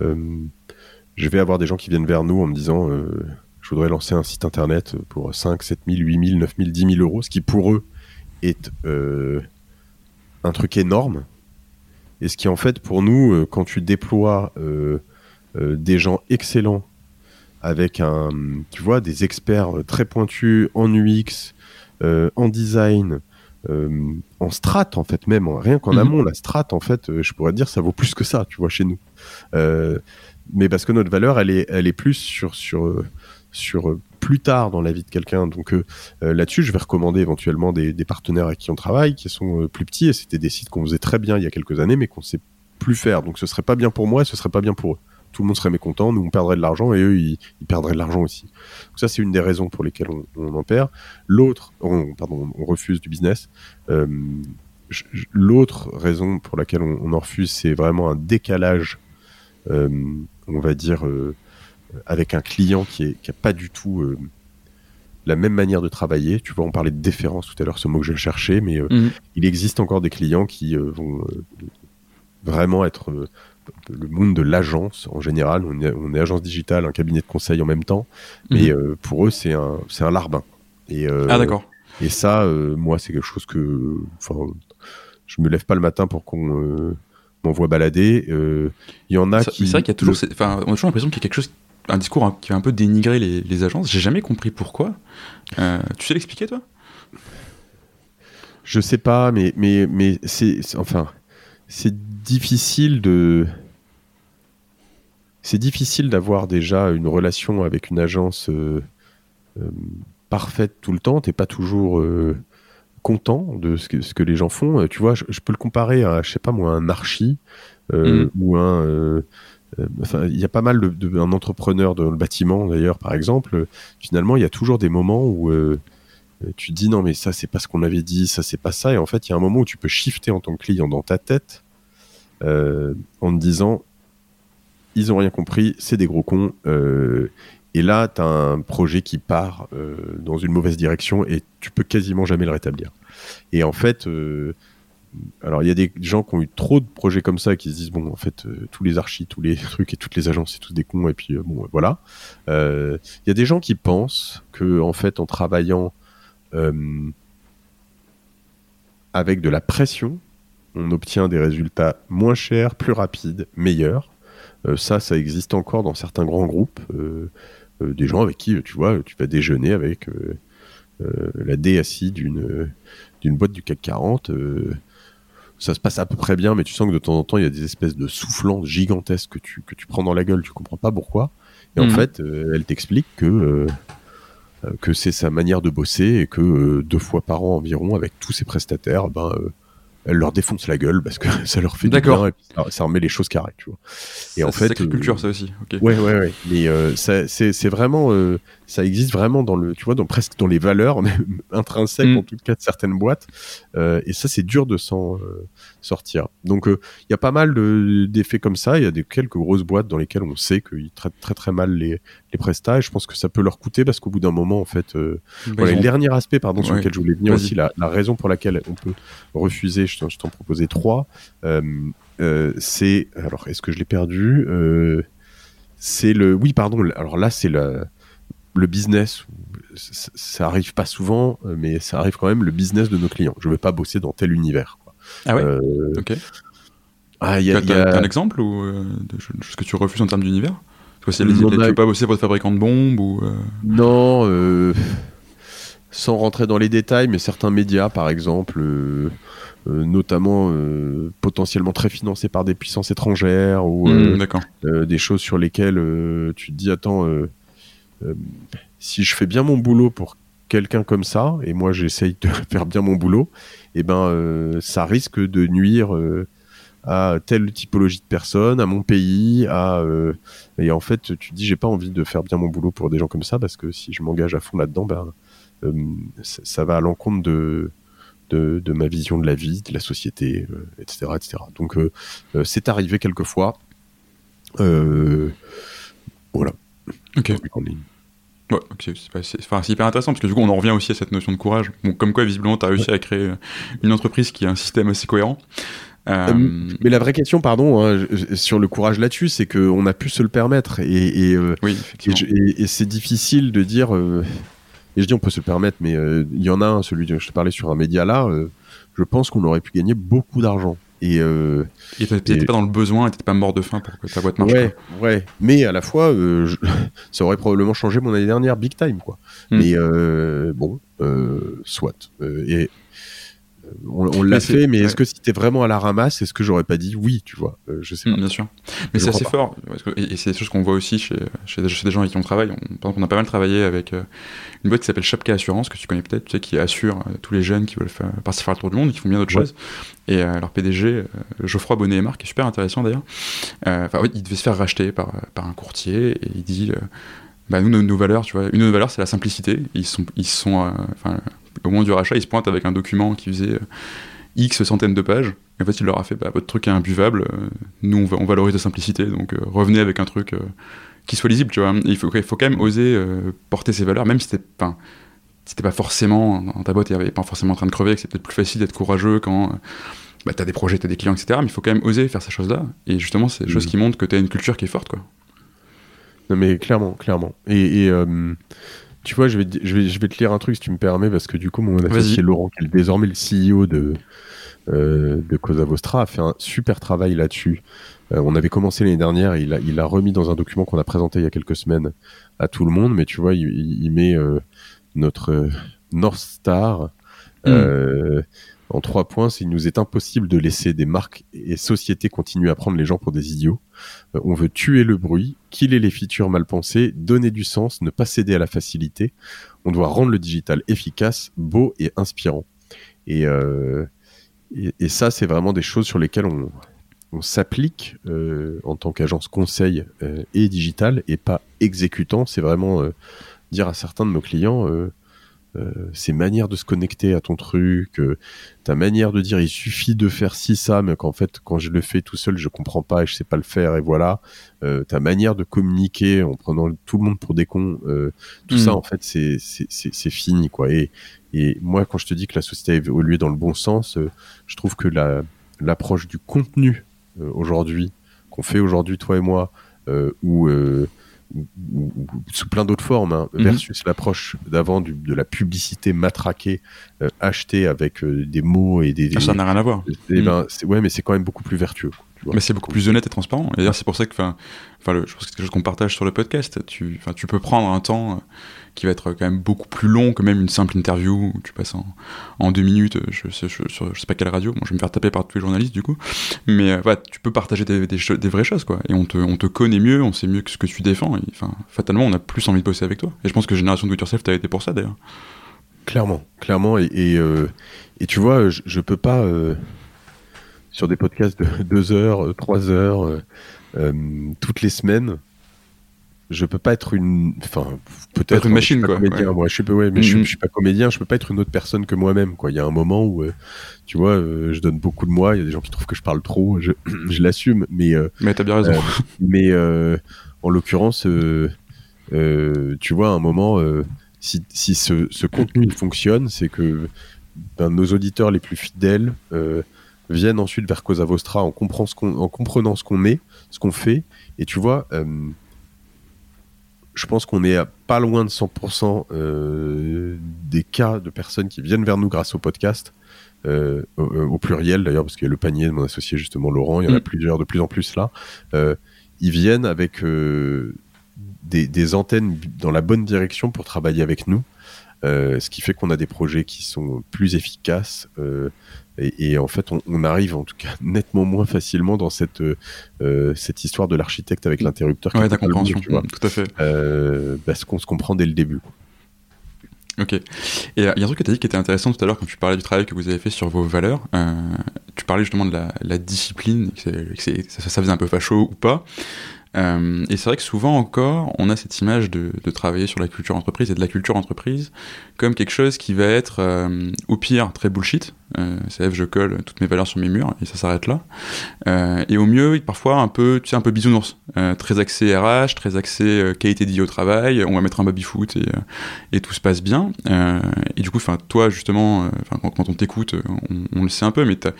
B: euh, je vais avoir des gens qui viennent vers nous en me disant je voudrais lancer un site internet pour 5, 7 000, 8 000, 9 000, 10 000 euros, ce qui pour eux est un truc énorme. Et ce qui en fait pour nous, quand tu déploies des gens excellents avec un, tu vois, des experts très pointus en UX, euh, en design, euh, en strat en fait même, rien qu'en mhm. amont, la strat en fait, euh, je pourrais dire ça vaut plus que ça, tu vois, chez nous. mais parce que notre valeur, elle est, elle est plus sur sur sur plus tard dans la vie de quelqu'un. Donc là-dessus, je vais recommander éventuellement des, partenaires avec qui on travaille, qui sont plus petits. Et c'était des sites qu'on faisait très bien il y a quelques années, mais qu'on sait plus faire. Donc ce serait pas bien pour moi et ce serait pas bien pour eux tout le monde serait mécontent, nous on perdrait de l'argent et eux ils, perdraient de l'argent aussi. Donc ça c'est une des raisons pour lesquelles on, en perd. L'autre, pardon, on refuse du business. Euh, l'autre raison pour laquelle on, en refuse, c'est vraiment un décalage, euh, on va dire, euh, avec un client qui n'a qui pas du tout la même manière de travailler. Tu vois, on parlait de déférence tout à l'heure, ce mot que je cherchais, mais mhm. il existe encore des clients qui vont vraiment être le monde de l'agence en général. On est, agence digitale, un cabinet de conseil en même temps, mais mhm. euh, pour eux, c'est un, c'est un larbin.
A: Et, euh, ah, d'accord.
B: Et ça, euh, moi, c'est quelque chose que. Je me lève pas le matin pour qu'on m'envoie balader. Il y en a qui.
A: C'est vrai qu'il y a toujours. Enfin, on a toujours l'impression qu'il y a quelque chose un discours qui va un peu dénigrer les, les agences. J'ai jamais compris pourquoi. tu sais l'expliquer, toi?
B: Je sais pas, mais, mais, mais c'est. Enfin, c'est difficile de. C'est difficile d'avoir déjà une relation avec une agence euh, euh, parfaite tout le temps. T'es pas toujours euh, content de ce que, ce que, les gens font. Tu vois, je, peux le comparer à, je sais pas moi, un archi mm. ou un. Enfin, il y a pas mal de, un entrepreneur dans le bâtiment d'ailleurs, par exemple. Finalement, il y a toujours des moments où tu dis non mais ça c'est pas ce qu'on avait dit, ça c'est pas ça. Et en fait, il y a un moment où tu peux shifter en tant que client dans ta tête euh, en te disant ils ont rien compris, c'est des gros cons. Euh, et là, tu as un projet qui part euh, dans une mauvaise direction et tu peux quasiment jamais le rétablir. Et en fait, alors il y a des gens qui ont eu trop de projets comme ça qui se disent bon, en fait, tous les archis, tous les trucs et toutes les agences, c'est tous des cons. Et puis bon, voilà. Il y a des gens qui pensent que en fait, en travaillant avec de la pression, on obtient des résultats moins chers, plus rapides, meilleurs. Euh, ça, ça existe encore dans certains grands groupes. Euh, euh, des gens avec qui, tu vois, tu vas déjeuner avec la DSI d'une d'une boîte du CAC 40. Ça se passe à peu près bien, mais tu sens que de temps en temps, il y a des espèces de soufflants gigantesques que tu, que tu prends dans la gueule, tu comprends pas pourquoi. Et en mhm. fait, elle t'explique que que c'est sa manière de bosser et que deux fois par an environ, avec tous ses prestataires, ben, elle leur défonce la gueule parce que ça leur fait du bien et ça, remet les choses carrées, tu vois.
A: Et en fait, culture, euh, ça aussi.
B: Ouais, ouais, ouais. Mais euh, c'est vraiment, euh, ça existe vraiment dans le, tu vois, dans presque dans les valeurs intrinsèques mm. en tout cas de certaines boîtes. et ça, c'est dur de s'en sortir. Donc, il y a pas mal d'effets comme ça. Il y a des quelques grosses boîtes dans lesquelles on sait qu'ils traitent très très mal les les prestats. Et je pense que ça peut leur coûter parce qu'au bout d'un moment, en fait, voilà, le dernier aspect, pardon, sur lequel je voulais venir aussi, la, la raison pour laquelle on peut refuser je t'en proposais trois. Euh, euh, c'est alors est-ce que je l'ai perdu euh, C'est le oui pardon. Alors là c'est le le business. Ça, arrive pas souvent, mais ça arrive quand même le business de nos clients. Je veux pas bosser dans tel univers.
A: Ah ouais. ok. Ah, y a, y a... un exemple ou de ce que tu refuses en termes d'univers? Tu veux pas bosser pour le fabricant de bombes ou
B: Non, sans rentrer dans les détails, mais certains médias, par exemple, euh, notamment euh, potentiellement très financés par des puissances étrangères ou
A: mmh,
B: euh, des choses sur lesquelles tu te dis attends si je fais bien mon boulot pour quelqu'un comme ça et moi j'essaye de faire bien mon boulot eh ben ça risque de nuire à telle typologie de personnes, à mon pays, à et en fait tu te dis j'ai pas envie de faire bien mon boulot pour des gens comme ça parce que si je m'engage à fond là-dedans, ben ça, va à l'encontre de de, de, ma vision de la vie, de la société, etc., etc. Donc c'est arrivé quelquefois. voilà.
A: Ok. Ouais, c'est hyper intéressant parce que du coup on en revient aussi à cette notion de courage. Bon, comme quoi visiblement tu as réussi à créer une entreprise qui a un système assez cohérent.
B: Euh, euh, mais la vraie question, pardon, hein, sur le courage là-dessus, c'est qu'on a pu se le permettre. Et, et, euh, et, c'est difficile de dire. et je dis on peut se le permettre, mais il y en a un, celui dont je te parlais sur un média là. je pense qu'on aurait pu gagner beaucoup d'argent. Et euh,
A: t'étais pas dans le besoin, t'étais pas mort de faim pour que ta boîte marche.
B: Ouais, ouais. Mais à la fois, euh, ça aurait probablement changé mon année dernière, big time, quoi. Hmm. Mais euh, bon, euh, soit. Et on, l'a fait, mais est-ce que si t'es vraiment à la ramasse, est-ce que j'aurais pas dit oui, tu vois euh, Je sais
A: mm,
B: pas.
A: bien sûr. Mais c'est assez fort, et, c'est des choses qu'on voit aussi chez, chez, des, gens avec qui on travaille. On, par exemple, on a pas mal travaillé avec euh, une boîte qui s'appelle Chapka Assurance, que tu connais peut-être, tu sais, qui assure euh, tous les jeunes qui veulent faire, partir faire le tour du monde, qui font bien d'autres choses. Et leur PDG, Geoffroy Bonnet et Marc, qui est super intéressant d'ailleurs, enfin, oui, il devait se faire racheter par, par un courtier, et il dit. bah nous, nos, valeurs, tu vois, une de nos valeurs, c'est la simplicité. Ils sont, ils sont, enfin, au moment du rachat, ils se pointent avec un document qui faisait X centaines de pages. Et en fait, il leur a fait bah, votre truc est imbuvable, euh, nous on, on, valorise la simplicité, donc euh, revenez avec un truc euh, qui soit lisible, tu vois. il faut, il faut quand même oser porter ses valeurs, même si t'es pas, si pas forcément dans ta boîte et pas forcément en train de crever, que c'est peut-être plus facile d'être courageux quand bah, t'as des projets, t'as des clients, etc. Mais il faut quand même oser faire ces choses-là. Et justement, c'est des choses mmh. qui montrent que t'as une culture qui est forte, quoi.
B: Non, mais clairement, clairement. Et. Tu vois, je vais, je, vais, je vais te lire un truc si tu me permets, parce que du coup, mon associé Laurent, qui est désormais le CEO de, euh, de Cosa Vostra a fait un super travail là-dessus. Euh, on avait commencé l'année dernière, il a, il a remis dans un document qu'on a présenté il y a quelques semaines à tout le monde, mais tu vois, il, il met euh, notre North Star mm. En trois points. Il nous est impossible de laisser des marques et sociétés continuer à prendre les gens pour des idiots. on veut tuer le bruit, killer les features mal pensées, donner du sens, ne pas céder à la facilité. On doit rendre le digital efficace, beau et inspirant. Et, euh, ça, c'est vraiment des choses sur lesquelles on, s'applique euh, en tant qu'agence conseil euh, et digital et pas exécutant. C'est vraiment euh, dire à certains de nos clients ces manières de se connecter à ton truc, ta manière de dire il suffit de faire ci, ça, mais qu'en fait, quand je le fais tout seul, je comprends pas et je sais pas le faire, et voilà. ta manière de communiquer en prenant tout le monde pour des cons, tout ça, hmm. en fait, c'est fini, quoi. Et, et moi, quand je te dis que la société a évolué dans le bon sens, euh, je trouve que l'approche du contenu euh, aujourd'hui, qu'on fait aujourd'hui toi et moi, euh, ou, sous plein d'autres formes, hein, mhm. versus l'approche d'avant de la publicité matraquée, achetée avec des mots et des...
A: ça n'a rien à voir.
B: Et, ben, mhm. ouais, mais c'est quand même beaucoup plus vertueux.
A: Mais c'est beaucoup plus honnête et transparent. Et d'ailleurs, c'est pour ça que, enfin, je pense que c'est quelque chose qu'on partage sur le podcast. Tu, tu peux prendre un temps qui va être quand même beaucoup plus long que même une simple interview où tu passes en, deux minutes. Je sais, je, sais pas quelle radio. Bon, je vais me faire taper par tous les journalistes du coup. Mais euh, voilà, tu peux partager des, vraies choses quoi. Et on te, on te connaît mieux, on sait mieux que ce que tu défends. fatalement, on a plus envie de bosser avec toi. Et je pense que Génération Do It Yourself, t'as été pour ça d'ailleurs.
B: Clairement, clairement. Et, et, euh, tu vois, je, je peux pas. Euh, sur des podcasts de 2 heures, 3 heures, toutes les semaines, je peux pas être une enfin peut-être
A: une machine quoi
B: comédien, moi je suis ouais, mais je, suis pas comédien je peux pas être une autre personne que moi-même quoi. Il y a un moment où euh, tu vois euh, je donne beaucoup de moi il y a des gens qui trouvent que je parle trop je, je l'assume mais euh,
A: mais t'as bien raison.
B: mais en l'occurrence tu vois à un moment si, si ce, ce contenu fonctionne c'est que ben, nos auditeurs les plus fidèles viennent ensuite vers Cosa Vostra en, comprend ce en comprenant ce qu'on est ce qu'on fait. Et tu vois je pense qu'on est à pas loin de 100% euh, des cas de personnes qui viennent vers nous grâce au podcast, euh, au, pluriel d'ailleurs, parce qu'il y a le panier de mon associé justement Laurent, il y en a mm. plusieurs de plus en plus là. Euh, ils viennent avec des, des, antennes dans la bonne direction pour travailler avec nous, ce qui fait qu'on a des projets qui sont plus efficaces et, en fait, on, arrive en tout cas nettement moins facilement dans cette, euh, cette histoire de l'architecte avec l'interrupteur.
A: Ouais, ta compréhension, tu vois. tout à fait.
B: Euh, parce qu'on se comprend dès le début.
A: Ok. Et il y a un truc que tu as dit qui était intéressant tout à l'heure quand tu parlais du travail que vous avez fait sur vos valeurs. Euh, tu parlais justement de la, discipline, que, ça, ça, faisait un peu facho ou pas. Euh, et c'est vrai que souvent encore, on a cette image de, travailler sur la culture entreprise et de la culture entreprise comme quelque chose qui va être, euh, au pire, très bullshit. Euh, c'est je colle toutes mes valeurs sur mes murs et ça s'arrête là. Euh, et au mieux, parfois un peu, tu sais, un peu bisounours, très axé RH, très axé qualité de vie au travail. On va mettre un baby foot et, tout se passe bien. et du coup, toi justement, quand, on t'écoute, on, on, le sait un peu, mais t'as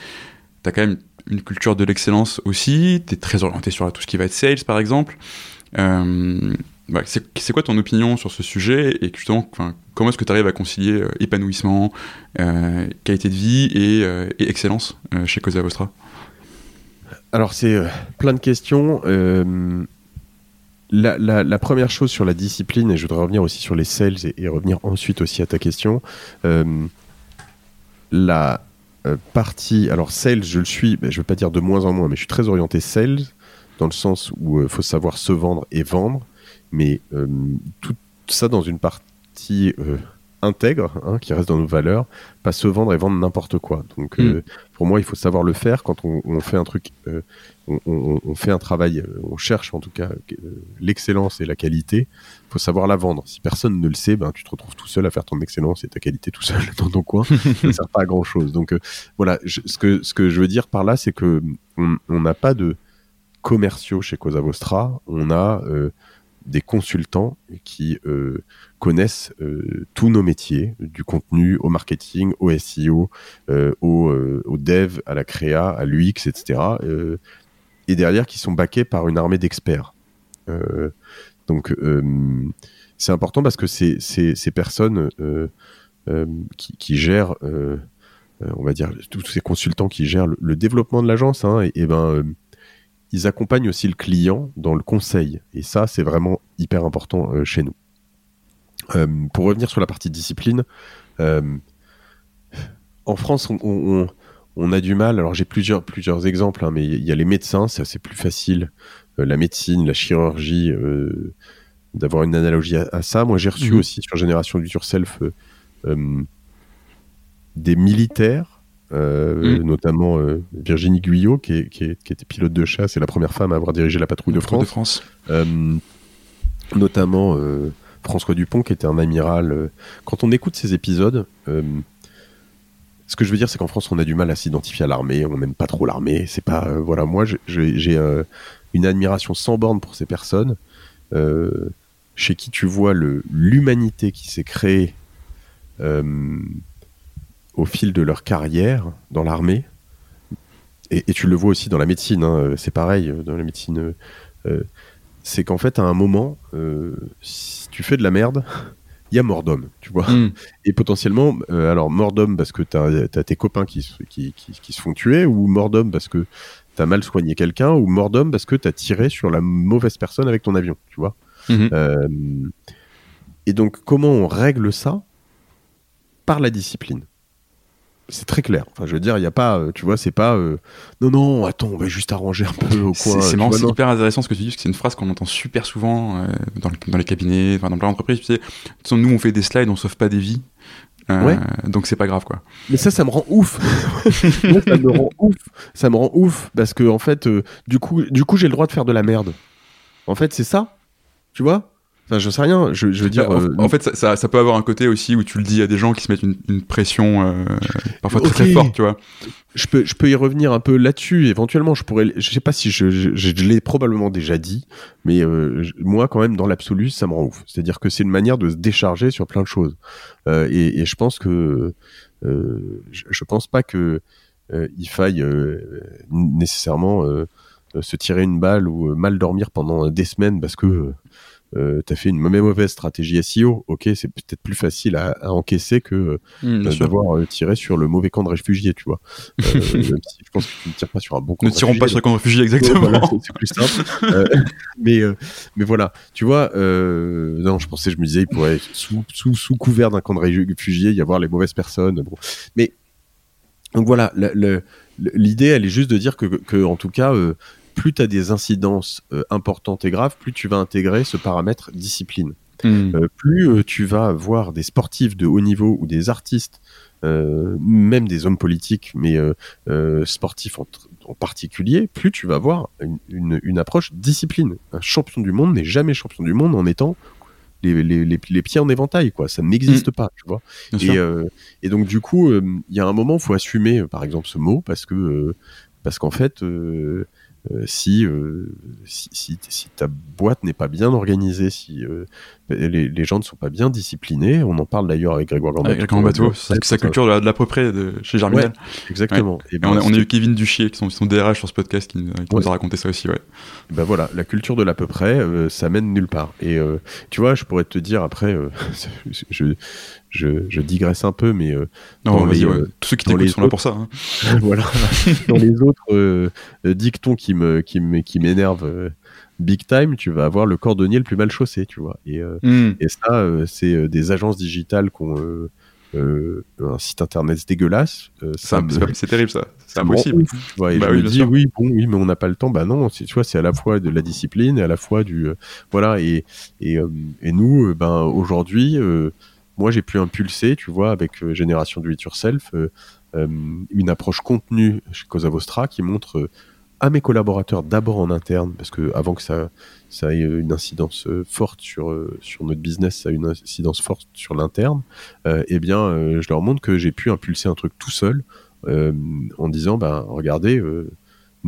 A: as quand même une culture de l'excellence aussi, tu es très orienté sur tout ce qui va être sales par exemple. Euh, bah, c'est quoi ton opinion sur ce sujet et comment est-ce que tu arrives à concilier euh, épanouissement, euh, qualité de vie et, excellence chez Cosa Vostra?
B: Alors c'est plein de questions. La, première chose sur la discipline, et je voudrais revenir aussi sur les sales et, et revenir ensuite aussi à ta question, la, euh, partie. Alors, sales, je le suis, je ne veux pas dire de moins en moins, mais je suis très orienté sales, dans le sens où il euh, faut savoir se vendre et vendre, mais euh, tout ça dans une partie intègre, hein, qui reste dans nos valeurs, pas se vendre et vendre n'importe quoi. Donc, mm. pour moi, il faut savoir le faire quand on, on fait un truc on, on, on, fait un travail, on cherche en tout cas l'excellence et la qualité, il faut savoir la vendre. Si personne ne le sait, ben, tu te retrouves tout seul à faire ton excellence et ta qualité tout seul dans ton coin. ça ne sert pas à grand chose. Donc euh, voilà, je, ce, que, ce que je veux dire par là, c'est que on n'a pas de commerciaux chez Cosa Vostra, on a euh, des consultants qui euh, connaissent euh, tous nos métiers, du contenu au marketing, au SEO, euh, au, au, dev, à la créa, à l'UX, etc et derrière qui sont backés par une armée d'experts. Donc c'est important parce que c'est ces personnes qui, gèrent, on va dire, tous ces consultants qui gèrent le, développement de l'agence, hein, et, ben ils accompagnent aussi le client dans le conseil. Et ça, c'est vraiment hyper important chez nous. pour revenir sur la partie discipline, en France, on, on, on a du mal. Alors j'ai plusieurs, plusieurs exemples, hein, mais il y a les médecins, c'est assez plus facile. Euh, la médecine, la chirurgie, euh, d'avoir une analogie à, à ça. Moi j'ai reçu mmh. aussi sur Génération du Yourself euh, euh, des militaires, mmh. notamment Virginie Guyot, qui, est, qui, est, qui, était pilote de chasse et la première femme à avoir dirigé la patrouille de France.
A: De France.
B: notamment François Dupont, qui était un amiral. Quand on écoute ces épisodes, ce que je veux dire, c'est qu'en France, on a du mal à s'identifier à l'armée. On n'aime pas trop l'armée. C'est pas, euh, voilà, moi, j'ai euh, une admiration sans borne pour ces personnes, euh, chez qui tu vois l'humanité qui s'est créée euh, au fil de leur carrière dans l'armée. Et, et, tu le vois aussi dans la médecine. Hein, c'est pareil dans la médecine. c'est qu'en fait, à un moment, si tu fais de la merde il y a mort d'homme, tu vois. Mm. Et potentiellement, euh, alors mort d'homme parce que tu as, tes copains qui, qui, qui, qui, se font tuer, ou mort d'homme parce que tu as mal soigné quelqu'un, ou mort d'homme parce que tu as tiré sur la mauvaise personne avec ton avion, tu vois. Mm -hmm. euh, et donc, comment on règle ça? Par la discipline c'est très clair. Enfin, je veux dire, il n'y a pas, euh, tu vois, c'est pas, euh, non, non, attends, on va juste arranger un peu.
A: C'est marrant, c'est hyper intéressant ce que tu dis, parce que c'est une phrase qu'on entend super souvent euh, dans, le, dans, les cabinets, enfin, dans plein d'entreprises. Tu sais, nous, on fait des slides, on sauve pas des vies. Euh, ouais. Donc c'est pas grave quoi.
B: Mais ça, ça me rend ouf. Moi, ça me rend ouf. Ça me rend ouf parce que en fait, du coup, du coup, j'ai le droit de faire de la merde. En fait, c'est ça. Tu vois? Enfin, je sais rien. Je, je veux dire.
A: En, euh, en fait, ça, ça, ça, peut avoir un côté aussi où tu le dis à des gens qui se mettent une, une pression euh, parfois okay. très, très forte, tu vois.
B: Je peux, je peux y revenir un peu là-dessus. Éventuellement, je pourrais. Je sais pas si je, je, je, je l'ai probablement déjà dit, mais euh, moi, quand même, dans l'absolu, ça me rend ouf. C'est-à-dire que c'est une manière de se décharger sur plein de choses. Et, et, je pense que je, je, pense pas que il faille nécessairement se tirer une balle ou mal dormir pendant des semaines parce que euh, tu as fait une mauvaise stratégie SEO, ok, c'est peut-être plus facile à, à encaisser que mmh, euh, d'avoir euh, tiré sur le mauvais camp de réfugiés, tu vois. Euh, si je pense que tu ne tires pas sur un bon camp
A: Ne tirons pas sur le camp de réfugiés, exactement. Voilà,
B: c'est plus simple. Euh, mais, mais voilà, tu vois, non, je pensais, je me disais, il pourrait, sous, sous, sous couvert d'un camp de réfugiés, y avoir les mauvaises personnes. Bon. Mais, donc voilà, l'idée, elle est juste de dire que, que en tout cas, plus tu as des incidences euh, importantes et graves, plus tu vas intégrer ce paramètre discipline. Mmh. Euh, plus euh, tu vas voir des sportifs de haut niveau ou des artistes, même des hommes politiques, mais sportifs en, en particulier, plus tu vas avoir une, une, approche discipline. Un champion du monde n'est jamais champion du monde en étant les, les, les, pieds en éventail, quoi. Ça n'existe mm. pas, tu vois. Et, et, donc, du coup, il y a un moment, il faut assumer, par exemple, ce mot, parce que, parce qu'en fait, euh, si, euh, si, si, si, ta boîte n'est pas bien organisée, si euh, les, les, gens ne sont pas bien disciplinés, on en parle d'ailleurs avec Grégoire
A: Gambato. c'est sa culture de l'à peu près de chez Germinal.
B: exactement.
A: Et, ben, on, a, eu Kevin Duchier, qui sont, sont DRH sur ce podcast, qui, nous a raconté ça aussi. Ouais.
B: Ben voilà, la culture de l'à peu près, ça mène nulle part. Et tu vois, je pourrais te dire après, je, je, digresse un peu, mais
A: euh, non, les, euh, tous ceux qui t'écoutent sont là pour ça. Hein.
B: voilà. dans les autres euh, dictons qui me qui qui m'énervent big time, tu vas avoir le cordonnier le plus mal chaussé, tu vois. Et, hmm. et ça, c'est des agences digitales qui ont un site internet dégueulasse.
A: c'est terrible ça. C'est impossible.
B: bah, je me dis oui, bon, oui, mais on n'a pas le temps. Bah non, tu vois, c'est à la fois de la discipline et à la fois du voilà. Et nous, ben aujourd'hui moi j'ai pu impulser, tu vois, avec euh, Génération Do It Yourself, euh, euh, une approche contenue chez Cosa Vostra qui montre à mes collaborateurs d'abord en interne, parce que avant que ça, ait une incidence forte sur, sur notre business, ça a une incidence forte sur l'interne, eh bien, je leur montre que j'ai pu impulser un truc tout seul en disant, ben, regardez,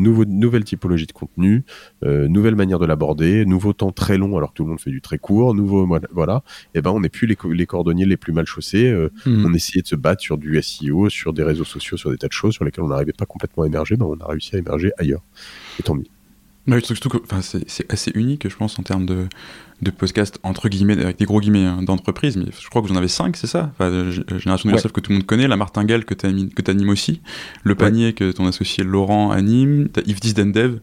B: nouvelle typologie de contenu, euh, nouvelle manière de l'aborder, nouveau temps très long alors que tout le monde fait du très court, nouveau voilà, et eh ben on n'est plus les, les, cordonniers les plus mal chaussés, euh, hmm. on essayait de se battre sur du SEO, sur des réseaux sociaux, sur des tas de choses sur lesquelles on n'arrivait pas complètement à émerger, ben on a réussi à émerger ailleurs. Et tant mieux.
A: Que c'est assez unique, je pense, en termes de, de podcast entre guillemets, avec des gros guillemets hein, d'entreprise, mais je crois que vous en avez cinq, c'est ça? Enfin, Génération de ouais. que tout le monde connaît, la martingale que tu animes aussi, le panier que ton associé Laurent anime, Yves Disdendev,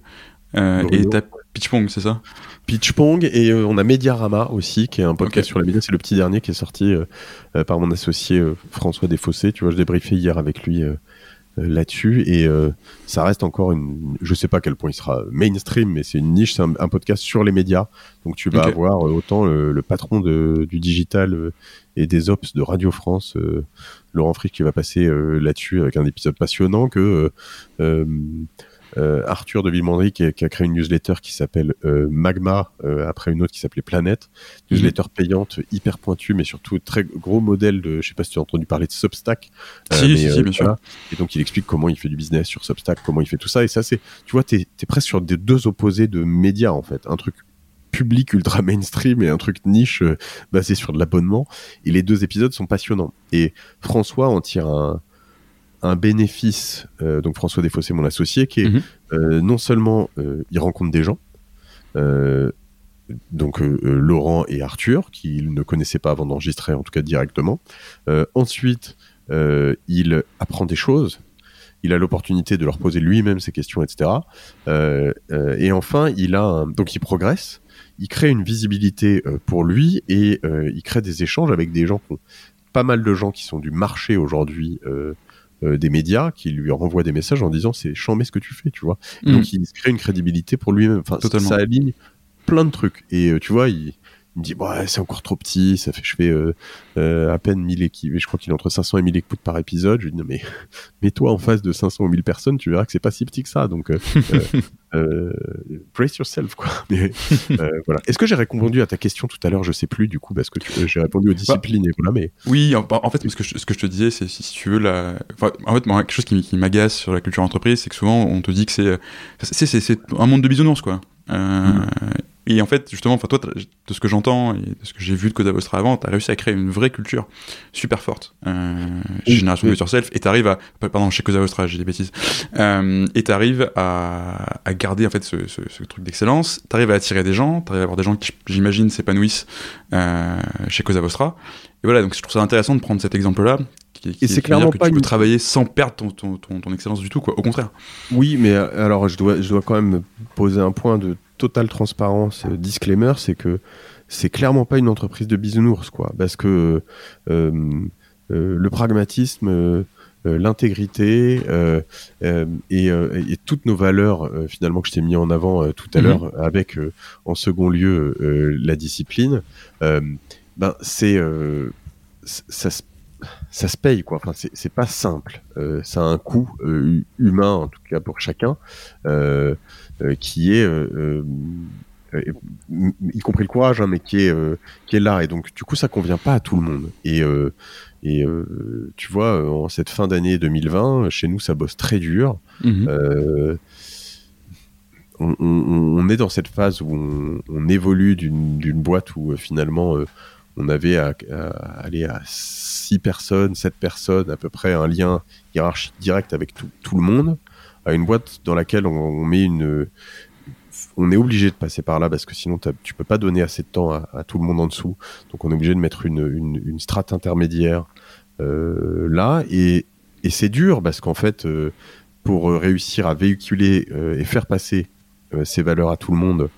A: euh, et t'as Pitchpong, c'est ça?
B: Pitchpong, et euh, on a Mediarama aussi, qui est un podcast sur la média, c'est le petit dernier qui est sorti euh, par mon associé François Desfossés, tu vois, je débriefais hier avec lui euh, là-dessus. Et euh, ça reste encore une je sais pas à quel point il sera mainstream mais c'est une niche c'est un, podcast sur les médias. Donc tu vas avoir euh, autant le, patron de, du digital et des ops de Radio France Laurent Frick qui va passer là-dessus avec un épisode passionnant que euh, Arthur de Villemandry qui, a créé une newsletter qui s'appelle euh, Magma, euh, après une autre qui s'appelait Planète, newsletter mhm. payante, hyper pointue, mais surtout très gros modèle de, je sais pas si tu as entendu parler de Substack.
A: Si, si, bien sûr.
B: Et donc il explique comment il fait du business sur Substack, comment il fait tout ça, et ça c'est, tu vois, t'es es presque sur des deux opposés de médias en fait, un truc public ultra mainstream et un truc niche basé sur de l'abonnement. Et les deux épisodes sont passionnants. Et François en tire un, un bénéfice, euh, donc François Desfossés, mon associé, qui est mhm. euh, non seulement euh, il rencontre des gens, donc Laurent et Arthur, qu'il ne connaissait pas avant d'enregistrer, en tout cas directement. ensuite, il apprend des choses. Il a l'opportunité de leur poser lui-même ses questions, etc. et enfin, il a donc il progresse. Il crée une visibilité pour lui et il crée des échanges avec des gens pas mal de gens qui sont du marché aujourd'hui euh, des médias qui lui renvoient des messages en disant c'est chambé ce que tu fais, tu vois. Mm. Donc il crée une crédibilité pour lui-même. Enfin, ça aligne plein de trucs. Et euh, tu vois, il, il me dit bah, c'est encore trop petit, ça fait je fais euh, euh à peine 1000 équipes, je crois qu'il est entre 500 et 1000 écoutes par épisode. Je lui dis non mais mets-toi en face de 500 ou 1000 personnes, tu verras que c'est pas si petit que ça. Donc euh, euh, brace yourself quoi. Mais voilà. Est-ce que j'ai répondu à ta question tout à l'heure? Je sais plus du coup parce que j'ai répondu aux bah, disciplines et voilà. Mais
A: oui, en, fait ce que je, ce que je te disais c'est si, tu veux la, enfin, en fait quelque chose qui, qui m'agace sur la culture entreprise, c'est que souvent on te dit que c'est c'est un monde de bisounours quoi. Euh, et en fait, justement, enfin, toi, de ce que j'entends et de ce que j'ai vu de Coda Vostra avant, tu as réussi à créer une vraie culture super forte euh, chez Génération oui. Yourself et tu arrives à. Pardon, chez Coda Vostra, j'ai des bêtises. Euh, et tu arrives à, à, garder en fait ce, ce, ce truc d'excellence. Tu arrives à attirer des gens, tu arrives à avoir des gens qui, j'imagine, s'épanouissent euh, chez Cosa Vostra. Et voilà, donc je trouve ça intéressant de prendre cet exemple-là. Qui, qui et c'est clairement que pas tu peux travailler sans perdre ton, ton, ton, ton, excellence du tout, quoi. Au contraire.
B: Oui, mais euh, alors je dois, je dois quand même poser un point de totale transparence, euh, disclaimer, c'est que c'est clairement pas une entreprise de bisounours, quoi. Parce que euh, euh, le pragmatisme, euh, l'intégrité et, et, toutes nos valeurs, finalement, que je t'ai mis en avant tout à mhm. l'heure, avec en second lieu la discipline, ben c'est ça ça se paye quoi. Enfin, c'est pas simple. Euh, ça a un coût euh, humain en tout cas pour chacun euh, qui est y compris le courage, hein, mais qui est qui est là. Et donc du coup, ça convient pas à tout le monde. Et et tu vois, en cette fin d'année 2020, chez nous, ça bosse très dur. Mmh on, on, est dans cette phase où on, on évolue d'une boîte où finalement on avait à, aller à 6 personnes, 7 personnes, à peu près un lien hiérarchique direct avec tout, le monde, à une boîte dans laquelle on, met une. On est obligé de passer par là parce que sinon tu peux pas donner assez de temps à, tout le monde en dessous. Donc on est obligé de mettre une, strate intermédiaire euh, là. Et, c'est dur parce qu'en fait, euh, pour réussir à véhiculer euh, et faire passer ces valeurs à tout le monde,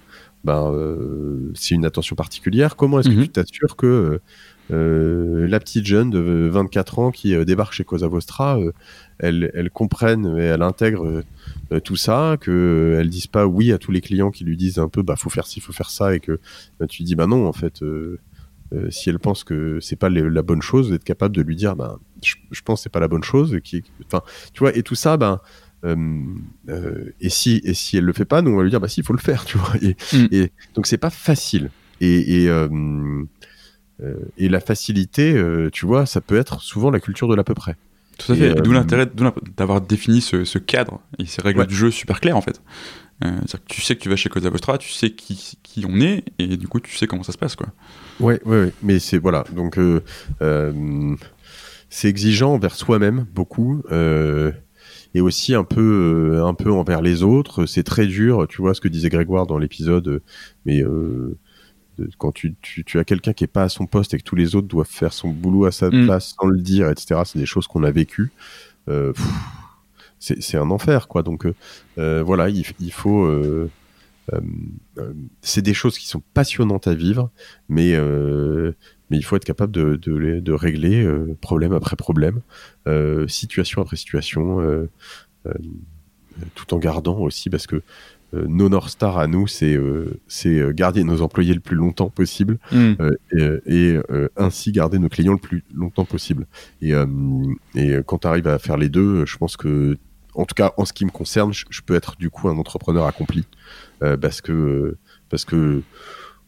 B: ben, euh, c'est une attention particulière. Comment est-ce que mhm. tu t'assures que euh, la petite jeune de 24 ans qui euh, débarque chez Cosa Vostra, elle, elle, comprenne et elle intègre tout ça, qu'elle elle dise pas oui à tous les clients qui lui disent un peu bah faut faire ci, faut faire ça, et que bah, tu dis bah non en fait. si elle pense que c'est pas la bonne chose, d'être capable de lui dire, ben, je, pense que c'est pas la bonne chose, qui, enfin, tu vois, et tout ça, ben, euh, euh, et si et si elle le fait pas, nous on va lui dire bah si il faut le faire, tu vois. Et, mm. et donc c'est pas facile. Et, et, euh, et la facilité, tu vois, ça peut être souvent la culture de l'à peu près.
A: Tout à fait. D'où l'intérêt d'avoir défini ce, ce, cadre et ces règles du jeu super claires en fait. que tu sais que tu vas chez Cosa Vostra, tu sais qui, qui, on est et du coup tu sais comment ça se passe quoi.
B: Ouais, ouais, ouais. mais c'est voilà. Donc c'est exigeant envers soi-même beaucoup. Et aussi un peu euh, un peu envers les autres. C'est très dur, tu vois ce que disait Grégoire dans l'épisode, mais euh, quand tu, tu, as quelqu'un qui est pas à son poste et que tous les autres doivent faire son boulot à sa mm. place sans le dire, etc. C'est des choses qu'on a vécues. Euh, c'est un enfer, quoi. Donc voilà, il, il faut. c'est des choses qui sont passionnantes à vivre, mais mais il faut être capable de, de, de régler euh, problème après problème, euh, situation après situation, euh, tout en gardant aussi, parce que nos North Star à nous, c'est garder nos employés le plus longtemps possible mm. et, ainsi garder nos clients le plus longtemps possible. Et, et quand tu arrives à faire les deux, je pense que, en tout cas en ce qui me concerne, je, je peux être du coup un entrepreneur accompli parce que parce que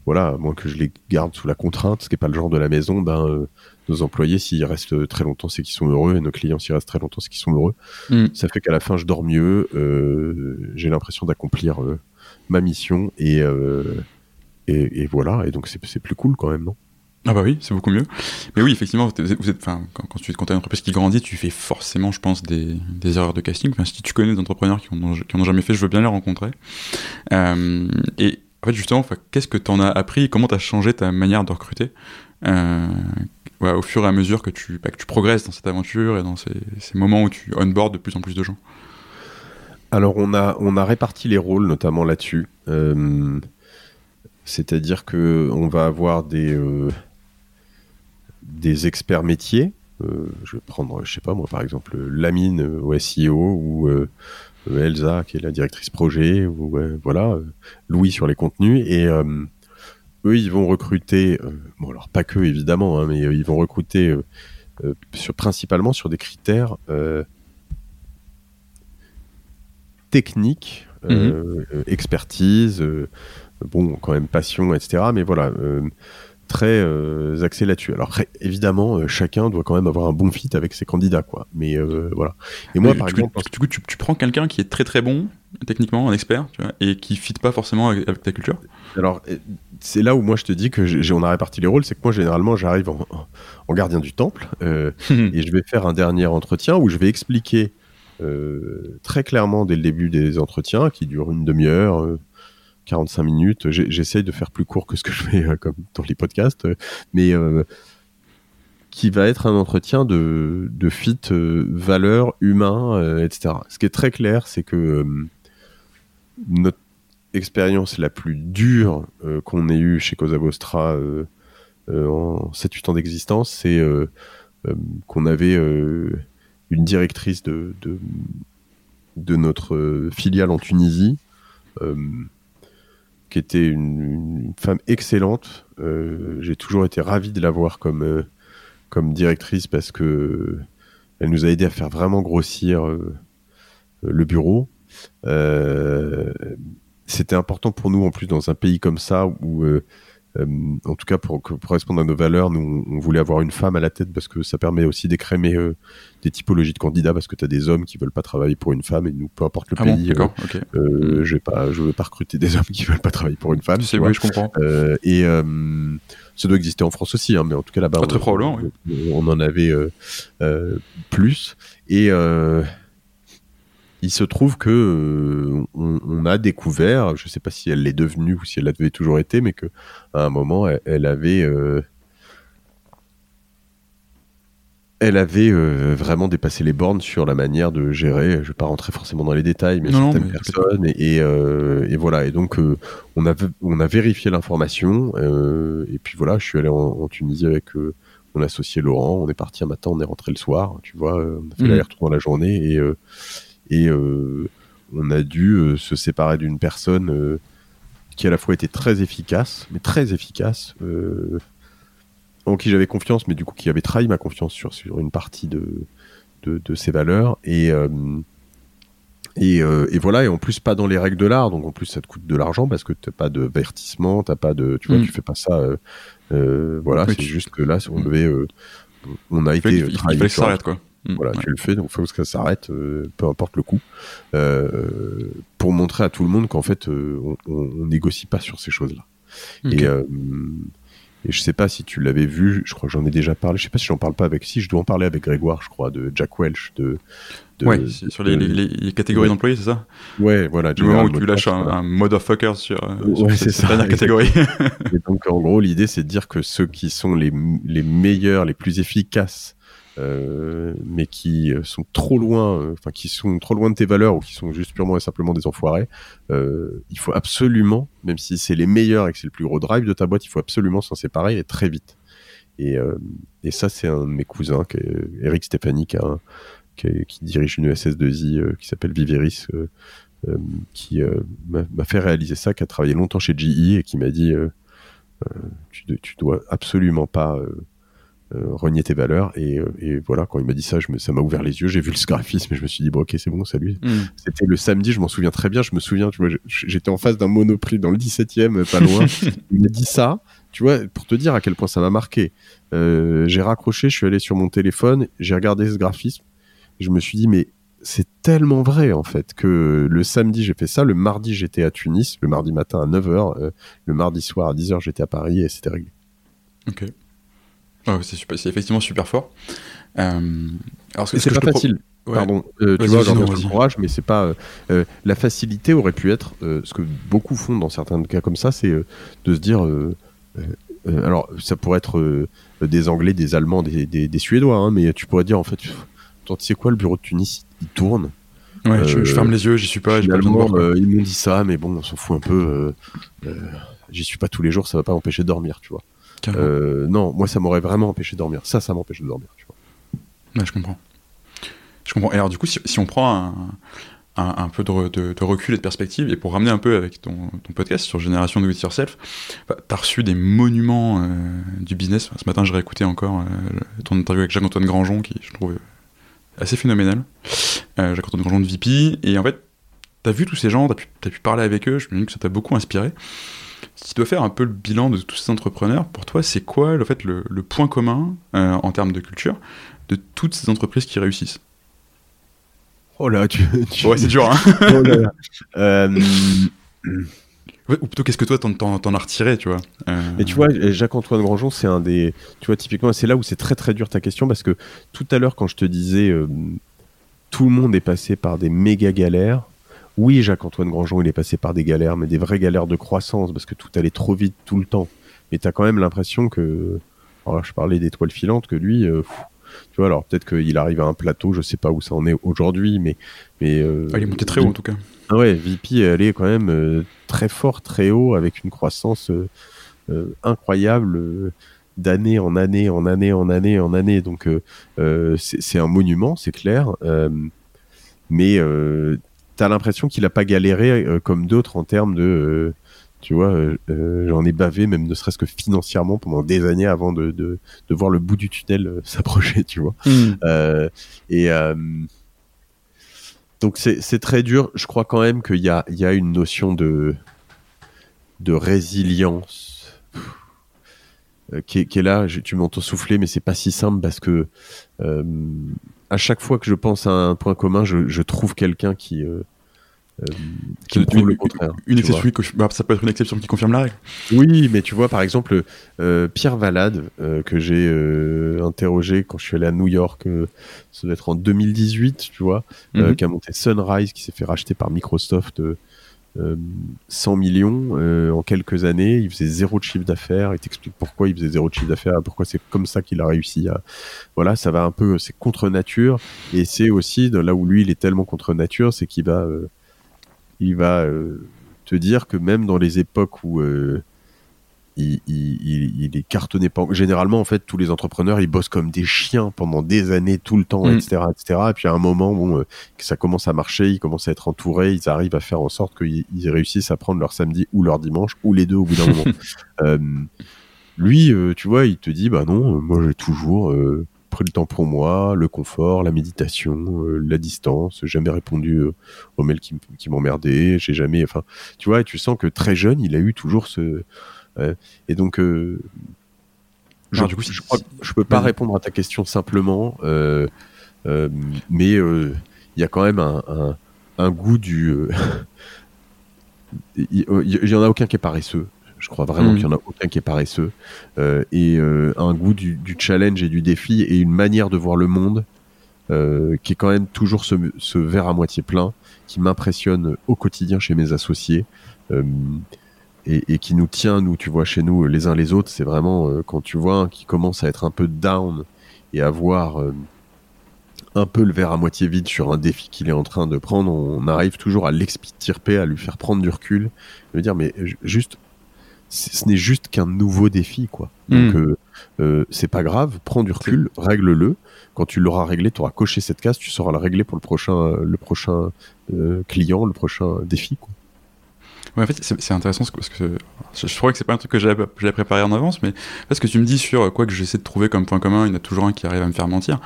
B: voilà, moins que je les garde sous la contrainte, ce qui n'est pas le genre de la maison, ben, euh, nos employés, s'ils restent très longtemps, c'est qu'ils sont heureux, et nos clients, s'ils restent très longtemps, c'est qu'ils sont heureux. Mm. Ça fait qu'à la fin, je dors mieux, euh, j'ai l'impression d'accomplir euh, ma mission, et, et, voilà, et donc c'est plus cool quand même, non?
A: Ah bah oui, c'est beaucoup mieux. Mais oui, effectivement, vous êtes, quand, quand, tu as une entreprise qui grandit, tu fais forcément, je pense, des, des erreurs de casting. Enfin, si tu connais des entrepreneurs qui en, ont, qui en ont jamais fait, je veux bien les rencontrer. et en fait, justement, qu'est-ce que tu en as appris Comment tu as changé ta manière de recruter euh, au fur et à mesure que tu, bah, que tu progresses dans cette aventure et dans ces, moments où tu onboard de plus en plus de gens?
B: Alors, on a, on a réparti les rôles, notamment là-dessus. Euh, c'est-à-dire que on va avoir des, euh, des experts métiers. je vais prendre, je sais pas moi, par exemple, Lamine au SEO ou Elsa qui est la directrice projet, ou voilà, euh, Louis sur les contenus, et euh, eux ils vont recruter, bon alors pas que évidemment, hein, mais ils vont recruter sur, principalement sur des critères techniques, mhm. expertise, bon quand même passion, etc. Mais voilà très euh, axé là-dessus. Alors évidemment, euh, chacun doit quand même avoir un bon fit avec ses candidats, quoi. Mais euh, voilà.
A: Et moi, par exemple, du coup, tu, prends quelqu'un qui est très très bon techniquement, un expert, tu vois, et qui fit pas forcément avec, ta culture.
B: Alors c'est là où moi je te dis que j'ai, on a réparti les rôles, c'est que moi généralement j'arrive en, gardien du temple et je vais faire un dernier entretien où je vais expliquer très clairement dès le début des entretiens qui durent une demi-heure 45 minutes. J'essaye de faire plus court que ce que je fais euh, comme dans les podcasts, euh, mais euh, qui va être un entretien de, de fit valeur, humain, etc. Ce qui est très clair, c'est que notre expérience la plus dure qu'on ait eue chez Cosa Vostra en 7-8 ans d'existence, c'est qu'on avait une directrice de, de, de, notre filiale en Tunisie qui était une, femme excellente. Euh, j'ai toujours été ravi de la voir comme, euh, comme directrice parce que elle nous a aidé à faire vraiment grossir le bureau. C'était important pour nous en plus dans un pays comme ça où euh, en tout cas, pour, pour, correspondre à nos valeurs, nous, on voulait avoir une femme à la tête parce que ça permet aussi d'écrémer euh, des typologies de candidats parce que tu as des hommes qui veulent pas travailler pour une femme et nous, peu importe le
A: ah
B: pays,
A: bon,
B: euh, euh, je vais pas, je veux pas recruter des hommes qui veulent pas travailler pour une femme.
A: C'est oui, je comprends.
B: Euh, et ça doit exister en France aussi, hein, mais en tout cas là-bas,
A: on,
B: oui. on, en avait plus. Et il se trouve que euh, on, a découvert, je ne sais pas si elle l'est devenue ou si elle l'avait toujours été, mais que à un moment, elle, avait, euh, elle avait euh, vraiment dépassé les bornes sur la manière de gérer. Je ne vais pas rentrer forcément dans les détails, mais
A: non,
B: certaines personnes. Et, et, voilà. Et donc, on a on a vérifié l'information. et puis voilà, je suis allé en, Tunisie avec mon associé Laurent. On est parti un matin, on est rentré le soir. Tu vois, on a fait mmh. l'aller-retour dans la journée et et euh, on a dû euh, se séparer d'une personne euh, qui à la fois était très efficace, mais très efficace, en qui j'avais confiance, mais du coup qui avait trahi ma confiance sur, sur une partie de, de, ses valeurs. Et, et, et, voilà, et en plus pas dans les règles de l'art, donc en plus ça te coûte de l'argent parce que t'as pas de vertissement, t'as pas de, tu vois, mm. tu fais pas ça. voilà, c'est juste que là, on devait, on a été.
A: Il, il fallait que ça quoi.
B: Mm. voilà, tu le fais, donc faut que ça s'arrête, euh, peu importe le coût, euh, pour montrer à tout le monde qu'en fait, euh, on, on, négocie pas sur ces choses-là. Et, et je sais pas si tu l'avais vu, je crois que j'en ai déjà parlé, je sais pas si j'en parle pas avec, si je dois en parler avec Grégoire, je crois, de Jack Welch, de.
A: de ouais, sur les, les, catégories d'employés, c'est ça?
B: Ouais, voilà.
A: Du moment où tu lâches un, un motherfucker sur, sur cette,
B: ça,
A: dernière catégorie.
B: et donc, en gros, l'idée, c'est de dire que ceux qui sont les, les meilleurs, les plus efficaces euh, mais qui euh, sont trop loin, euh, enfin qui sont trop loin de tes valeurs ou qui sont juste purement et simplement des enfoirés, euh, il faut absolument, même si c'est les meilleurs et que c'est le plus gros drive de ta boîte, il faut absolument s'en séparer et très vite. Et, euh, et ça, c'est un de mes cousins, qui est Eric Stéphanie, qui, a qui, qui, dirige une SS2I qui s'appelle Viveris, qui m'a fait réaliser ça, qui a travaillé longtemps chez GE et qui m'a dit tu, tu, dois absolument pas euh, renier tes valeurs. Et, euh, et, voilà, quand il m'a dit ça, je me, ça m'a ouvert les yeux. J'ai vu le graphisme et je me suis dit, bon, ok, c'est bon, salut. Mm. C'était le samedi, je m'en souviens très bien. Je me souviens, tu vois, j'étais en face d'un monoprix dans le 17e, pas loin. il m'a dit ça, tu vois, pour te dire à quel point ça m'a marqué. Euh, j'ai raccroché, je suis allé sur mon téléphone, j'ai regardé ce graphisme. je me suis dit, mais c'est tellement vrai en fait que le samedi j'ai fait ça, le mardi j'étais à Tunis, le mardi matin à 9h, euh, le mardi soir à 10h j'étais à Paris et c'était réglé.
A: Ok c'est effectivement super fort.
B: Euh, alors, c'est pas facile. Pardon, euh, tu vois, courage, mais c'est pas. Euh, la facilité aurait pu être, ce que beaucoup font dans certains cas comme ça, c'est de se dire. alors, ça pourrait être des Anglais, des Allemands, des, des, Suédois, hein, mais tu pourrais dire en fait, tu sais quoi, le bureau de Tunis, il tourne.
A: Ouais, je, ferme les yeux, j'y suis pas.
B: Pas ils m'ont dit ça, mais bon, on s'en fout un peu. j'y suis pas tous les jours, ça va pas m'empêcher de dormir, tu vois. Euh, non, moi ça m'aurait vraiment empêché de dormir. Ça, ça m'empêche de dormir. Tu
A: vois. je comprends. Je comprends. Et alors du coup, si, on prend un, peu de, recul et de perspective, et pour ramener un peu avec ton, podcast sur Génération Do It Yourself, bah, tu as reçu des monuments euh, du business. Ce matin, j'ai réécouté encore euh, ton interview avec Jacques-Antoine Grangeon, qui je trouve assez phénoménal. Jacques-Antoine Grangeon de VP. Et en fait, tu as vu tous ces gens, tu as, as, pu parler avec eux, je me dis que ça t'a beaucoup inspiré si tu dois faire un peu le bilan de tous ces entrepreneurs, pour toi, c'est quoi le, fait, le, point commun euh, en termes de culture de toutes ces entreprises qui réussissent?
B: Oh là, tu.
A: Ouais, c'est dur, hein
B: oh là euh,
A: Ou plutôt, qu'est-ce que toi, t'en as retiré, tu vois
B: euh, Et tu vois, Jacques-Antoine Grangeon, c'est un des. Tu vois, typiquement, c'est là où c'est très très dur ta question, parce que tout à l'heure, quand je te disais tout le monde est passé par des méga galères, oui, Jacques-Antoine Grandjean, il est passé par des galères, mais des vraies galères de croissance, parce que tout allait trop vite tout le temps. Mais tu as quand même l'impression que, alors je parlais d'étoiles filantes, que lui, euh, tu vois, alors peut-être qu'il arrive à un plateau, je sais pas où ça en est aujourd'hui, mais... mais
A: euh, ah, il est monté très haut en tout cas.
B: Ah ouais, VP, elle est quand même euh, très fort, très haut, avec une croissance incroyable d'année en année, en année, en année, en année. Donc c'est un monument, c'est clair. mais t'as l'impression qu'il a pas galéré euh, comme d'autres en termes de, euh, Tu vois, j'en ai bavé, même ne serait-ce que financièrement, pendant des années avant de, de, de voir le bout du tunnel s'approcher, tu vois. Hmm. et donc c'est très dur. Je crois quand même qu'il y a, y a une notion de, de résilience qui, est, qui, est, là. tu m'entends souffler, mais c'est pas si simple parce que à chaque fois que je pense à un point commun, je, je trouve quelqu'un qui,
A: euh, qui une, le contraire. Une exception, bah, ça peut être une exception qui confirme la règle.
B: Oui, mais tu vois, par exemple, euh, Pierre Valade, euh, que j'ai interrogé quand je suis allé à New York, ça doit être en 2018, tu vois, mhm. qui a monté Sunrise, qui s'est fait racheter par Microsoft 100 millions en quelques années. Il faisait zéro de chiffre d'affaires. Il t'explique pourquoi il faisait zéro de chiffre d'affaires, pourquoi c'est comme ça qu'il a réussi à. Voilà, ça va un peu, c'est contre nature. Et c'est aussi là où lui, il est tellement contre nature, c'est qu'il va il va euh, te dire que même dans les époques où euh, il, est cartonné. Généralement, en fait, tous les entrepreneurs, ils bossent comme des chiens pendant des années, tout le temps, etc., mm. etc. Et puis à un moment, bon, euh, que ça commence à marcher, ils commencent à être entourés, ils arrivent à faire en sorte qu'ils réussissent à prendre leur samedi ou leur dimanche ou les deux au bout d'un moment. lui, tu vois, il te dit, bah non, moi j'ai toujours pris le temps pour moi, le confort, la méditation, euh, la distance. Jamais répondu euh, aux mails qui, qui m'emmerdaient. J'ai jamais, enfin, tu vois, tu sens que très jeune, il a eu toujours ce. Et donc, euh, je, du coup, je, je peux pas répondre à ta question simplement, mais il y a quand même un, un goût du. Il y, en a aucun qui est paresseux. Je crois vraiment mm. qu'il n'y en a aucun qui est paresseux. Euh, et euh, un goût du, challenge et du défi et une manière de voir le monde euh, qui est quand même toujours ce, verre à moitié plein qui m'impressionne au quotidien chez mes associés. Et, qui nous tient, nous, tu vois, chez nous, les uns les autres, c'est vraiment quand tu vois un qui commence à être un peu down et à voir un peu le verre à moitié vide sur un défi qu'il est en train de prendre, on arrive toujours à l'extirper, à lui faire prendre du recul, de dire mais juste ce n'est juste qu'un nouveau défi, quoi. Donc, euh, euh, c'est pas grave, prends du recul, règle-le. Quand tu l'auras réglé, tu auras coché cette case, tu sauras la régler pour le prochain, le prochain euh, client, le prochain défi, quoi.
A: Ouais, en fait, c'est intéressant parce que je, crois que c'est pas un truc que j'avais préparé en avance, mais parce que tu me dis sur quoi que j'essaie de trouver comme point commun, il y en a toujours un qui arrive à me faire mentir.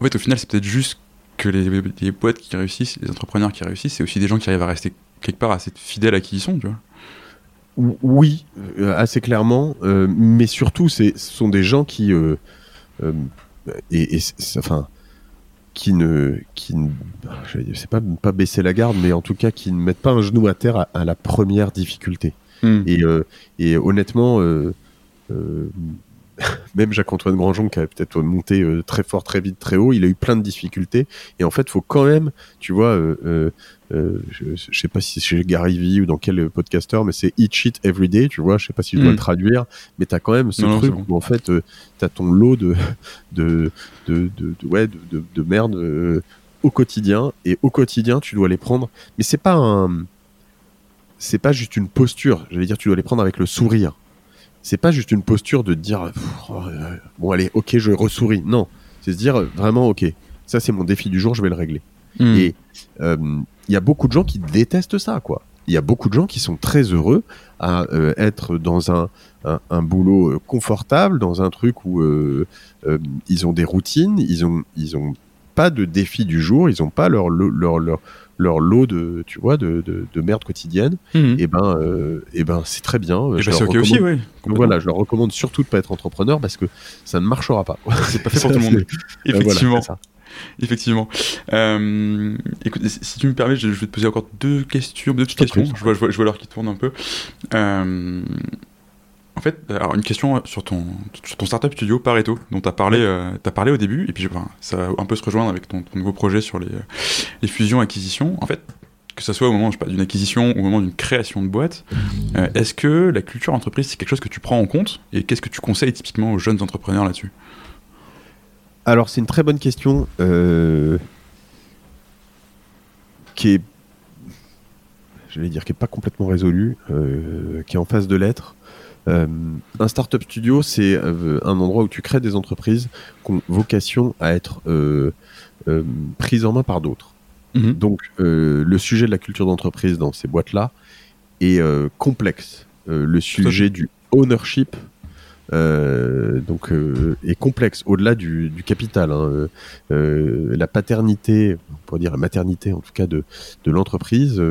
A: En fait, au final, c'est peut-être juste que les, les boîtes qui réussissent, les entrepreneurs qui réussissent, c'est aussi des gens qui arrivent à rester quelque part assez fidèles à qui ils sont, tu vois.
B: Oui, euh, assez clairement, euh, mais surtout, ce sont des gens qui, euh, et, enfin, qui ne, qui ne, sais pas pas baisser la garde, mais en tout cas qui ne mettent pas un genou à terre à, la première difficulté. Hmm. Et, et, honnêtement, même Jacques-Antoine Grandjean qui a peut-être monté très fort, très vite, très haut, il a eu plein de difficultés. Et en fait, il faut quand même, tu vois, euh, je, je, sais pas si c'est chez Gary Vee ou dans quel podcaster, mais c'est Eat Shit Every Day, tu vois, je sais pas si je dois le hmm. traduire, mais tu as quand même ce truc où en fait, euh, tu as ton lot de, de, de, de, ouais, de, de, merde euh, au quotidien, et au quotidien, tu dois les prendre, mais c'est pas un. C'est pas juste une posture, j'allais dire, tu dois les prendre avec le sourire. C'est pas juste une posture de dire, oh, bon, allez, ok, je ressouris. Non, c'est se dire vraiment, ok, ça c'est mon défi du jour, je vais le régler. Hmm. Et il y a beaucoup de gens qui détestent ça, quoi. Il y a beaucoup de gens qui sont très heureux à euh, être dans un, un, boulot euh, confortable, dans un truc où euh, ils ont des routines, ils ont, ils ont pas de défis du jour, ils ont pas leur, leur, leur, leur lot de, tu vois, de, de, merde quotidienne. Mhm. Et ben, et ben, c'est très bien.
A: Et ben, c'est ok aussi, oui.
B: Voilà, je leur recommande surtout de pas être entrepreneur parce que ça ne marchera pas.
A: C'est pas fait pour tout le monde. Effectivement. Effectivement. Euh, écoute, si tu me permets, je, vais te poser encore deux questions, deux petites questions. Je vois, je, vois, je vois l'heure qui tourne un peu. Euh, en fait, alors une question sur ton, sur ton startup studio Pareto, dont tu as, parlé, euh, as parlé au début, et puis ça va un peu se rejoindre avec ton, nouveau projet sur les, les fusions-acquisitions. En fait, que ce soit au moment d'une acquisition ou au moment d'une création de boîte, est-ce que la culture entreprise, c'est quelque chose que tu prends en compte Et qu'est-ce que tu conseilles typiquement aux jeunes entrepreneurs là-dessus?
B: Alors, c'est une très bonne question euh, qui est, j'allais dire, qui est pas complètement résolue, euh, qui est en phase de l'être. Euh, un startup studio, c'est un endroit où tu crées des entreprises qui ont vocation à être prises en main par d'autres. Mhm. Donc, le sujet de la culture d'entreprise dans ces boîtes-là est complexe. le sujet du ownership euh, donc euh, est complexe au-delà du, du, capital. Hein. Euh, la paternité, on pourrait dire la maternité en tout cas de, de l'entreprise,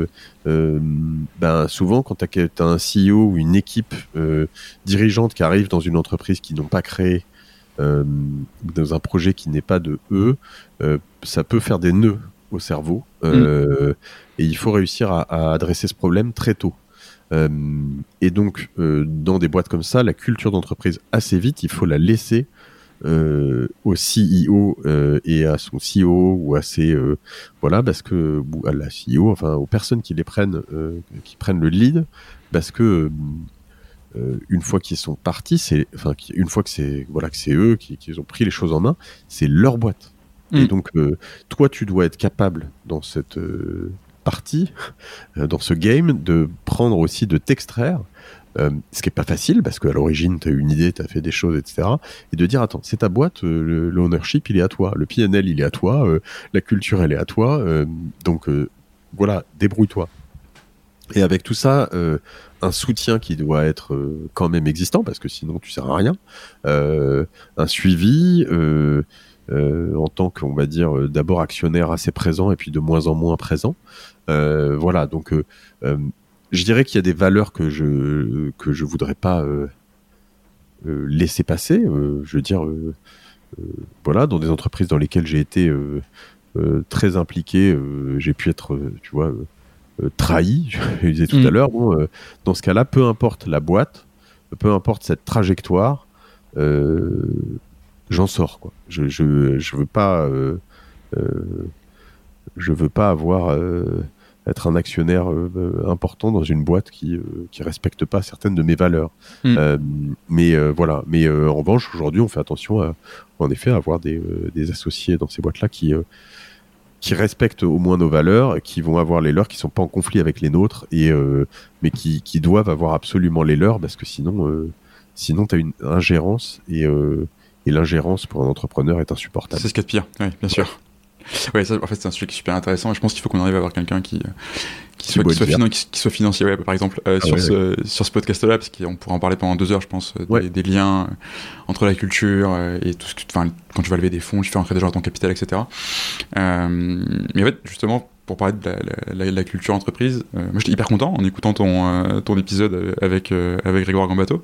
B: ben souvent quand tu as, un CEO ou une équipe dirigeante qui arrive dans une entreprise qui n'ont pas créé dans un projet qui n'est pas de eux, ça peut faire des nœuds au cerveau. Mm. Et il faut réussir à, à, adresser ce problème très tôt. Euh, et donc, euh, dans des boîtes comme ça, la culture d'entreprise, assez vite, il faut la laisser euh, au CEO et à son CEO ou à ses voilà parce que à la CEO enfin aux personnes qui les prennent qui prennent le lead parce que une fois qu'ils sont partis c'est enfin une fois que c'est voilà que c'est eux qui, qui, ont pris les choses en main c'est leur boîte et mm. donc toi tu dois être capable dans cette partie euh, dans ce game de prendre aussi, de t'extraire, euh, ce qui est pas facile parce qu'à l'origine, tu as une idée, tu as fait des choses, etc. Et de dire, attends, c'est ta boîte, euh, l'ownership, il est à toi, le PNL, il est à toi, la culture, elle est à toi. donc voilà, débrouille-toi. Et avec tout ça, un soutien qui doit être quand même existant parce que sinon tu sers à rien, un suivi. En tant qu'on va dire d'abord actionnaire assez présent et puis de moins en moins présent. Euh, voilà, donc euh, euh, je dirais qu'il y a des valeurs que je que je voudrais pas laisser passer. je veux dire, voilà, dans des entreprises dans lesquelles j'ai été très impliqué, j'ai pu être, tu vois, trahi. Je disais tout à mm. l'heure. Bon, dans ce cas-là, peu importe la boîte, peu importe cette trajectoire, j'en sors. Quoi. Je, je, je veux pas, je veux pas avoir être un actionnaire euh, euh, important dans une boîte qui euh, qui respecte pas certaines de mes valeurs. Hmm. mais voilà. Mais en revanche, aujourd'hui, on fait attention à, en effet, à avoir des, des associés dans ces boîtes-là qui qui respectent au moins nos valeurs, qui vont avoir les leurs, qui sont pas en conflit avec les nôtres, et mais qui, qui doivent avoir absolument les leurs parce que sinon, sinon tu as une ingérence et, et l'ingérence pour un entrepreneur est insupportable.
A: C'est ce qu'il y a de pire, oui, bien sûr. Ouais, ça, en fait, c'est un sujet qui est super intéressant. je pense qu'il faut qu'on arrive à avoir quelqu'un qui, euh, qui, soit, qui, soit qui, soit, financier, ouais, par exemple, euh, ah sur, ce, sur ce podcast-là, parce qu'on pourrait en parler pendant deux heures, je pense, euh, des, liens entre la culture et tout ce que, enfin, quand tu vas lever des fonds, tu fais entrer des gens dans ton capital, etc. mais en fait, justement, pour parler de la, la, culture entreprise, moi j'étais hyper content en écoutant ton, ton épisode avec, avec Grégoire Gambato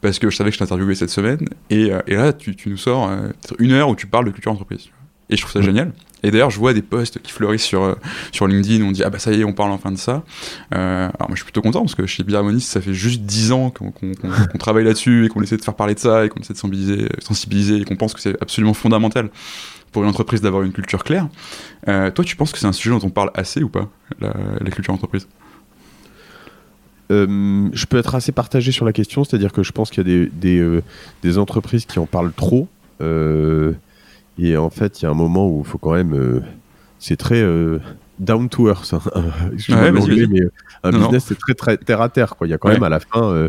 A: parce que je savais que je t'interviewais cette semaine, et, et là tu, tu, nous sors une heure où tu parles de culture entreprise. Et je trouve ça génial. Et d'ailleurs, je vois des posts qui fleurissent sur, euh, sur LinkedIn où on dit Ah bah ça y est, on parle enfin de ça. Euh, alors moi je suis plutôt content parce que chez Biharmoniste, ça fait juste 10 ans qu'on travaille là-dessus et qu'on essaie de faire parler de ça et qu'on essaie de sensibiliser, sensibiliser et qu'on pense que c'est absolument fondamental pour une entreprise d'avoir une culture claire. Euh, toi, tu penses que c'est un sujet dont on parle assez ou pas, la, culture entreprise?
B: Je peux être assez partagé sur la question, c'est-à-dire que je pense qu'il y a des, des, des, entreprises qui en parlent trop. Euh, et en fait, il y a un moment où il faut quand même. Euh, c'est très euh, down to earth. Hein. Excuse-moi mais euh, un business, c'est très, très terre à terre. Quoi. Il y a quand même à la fin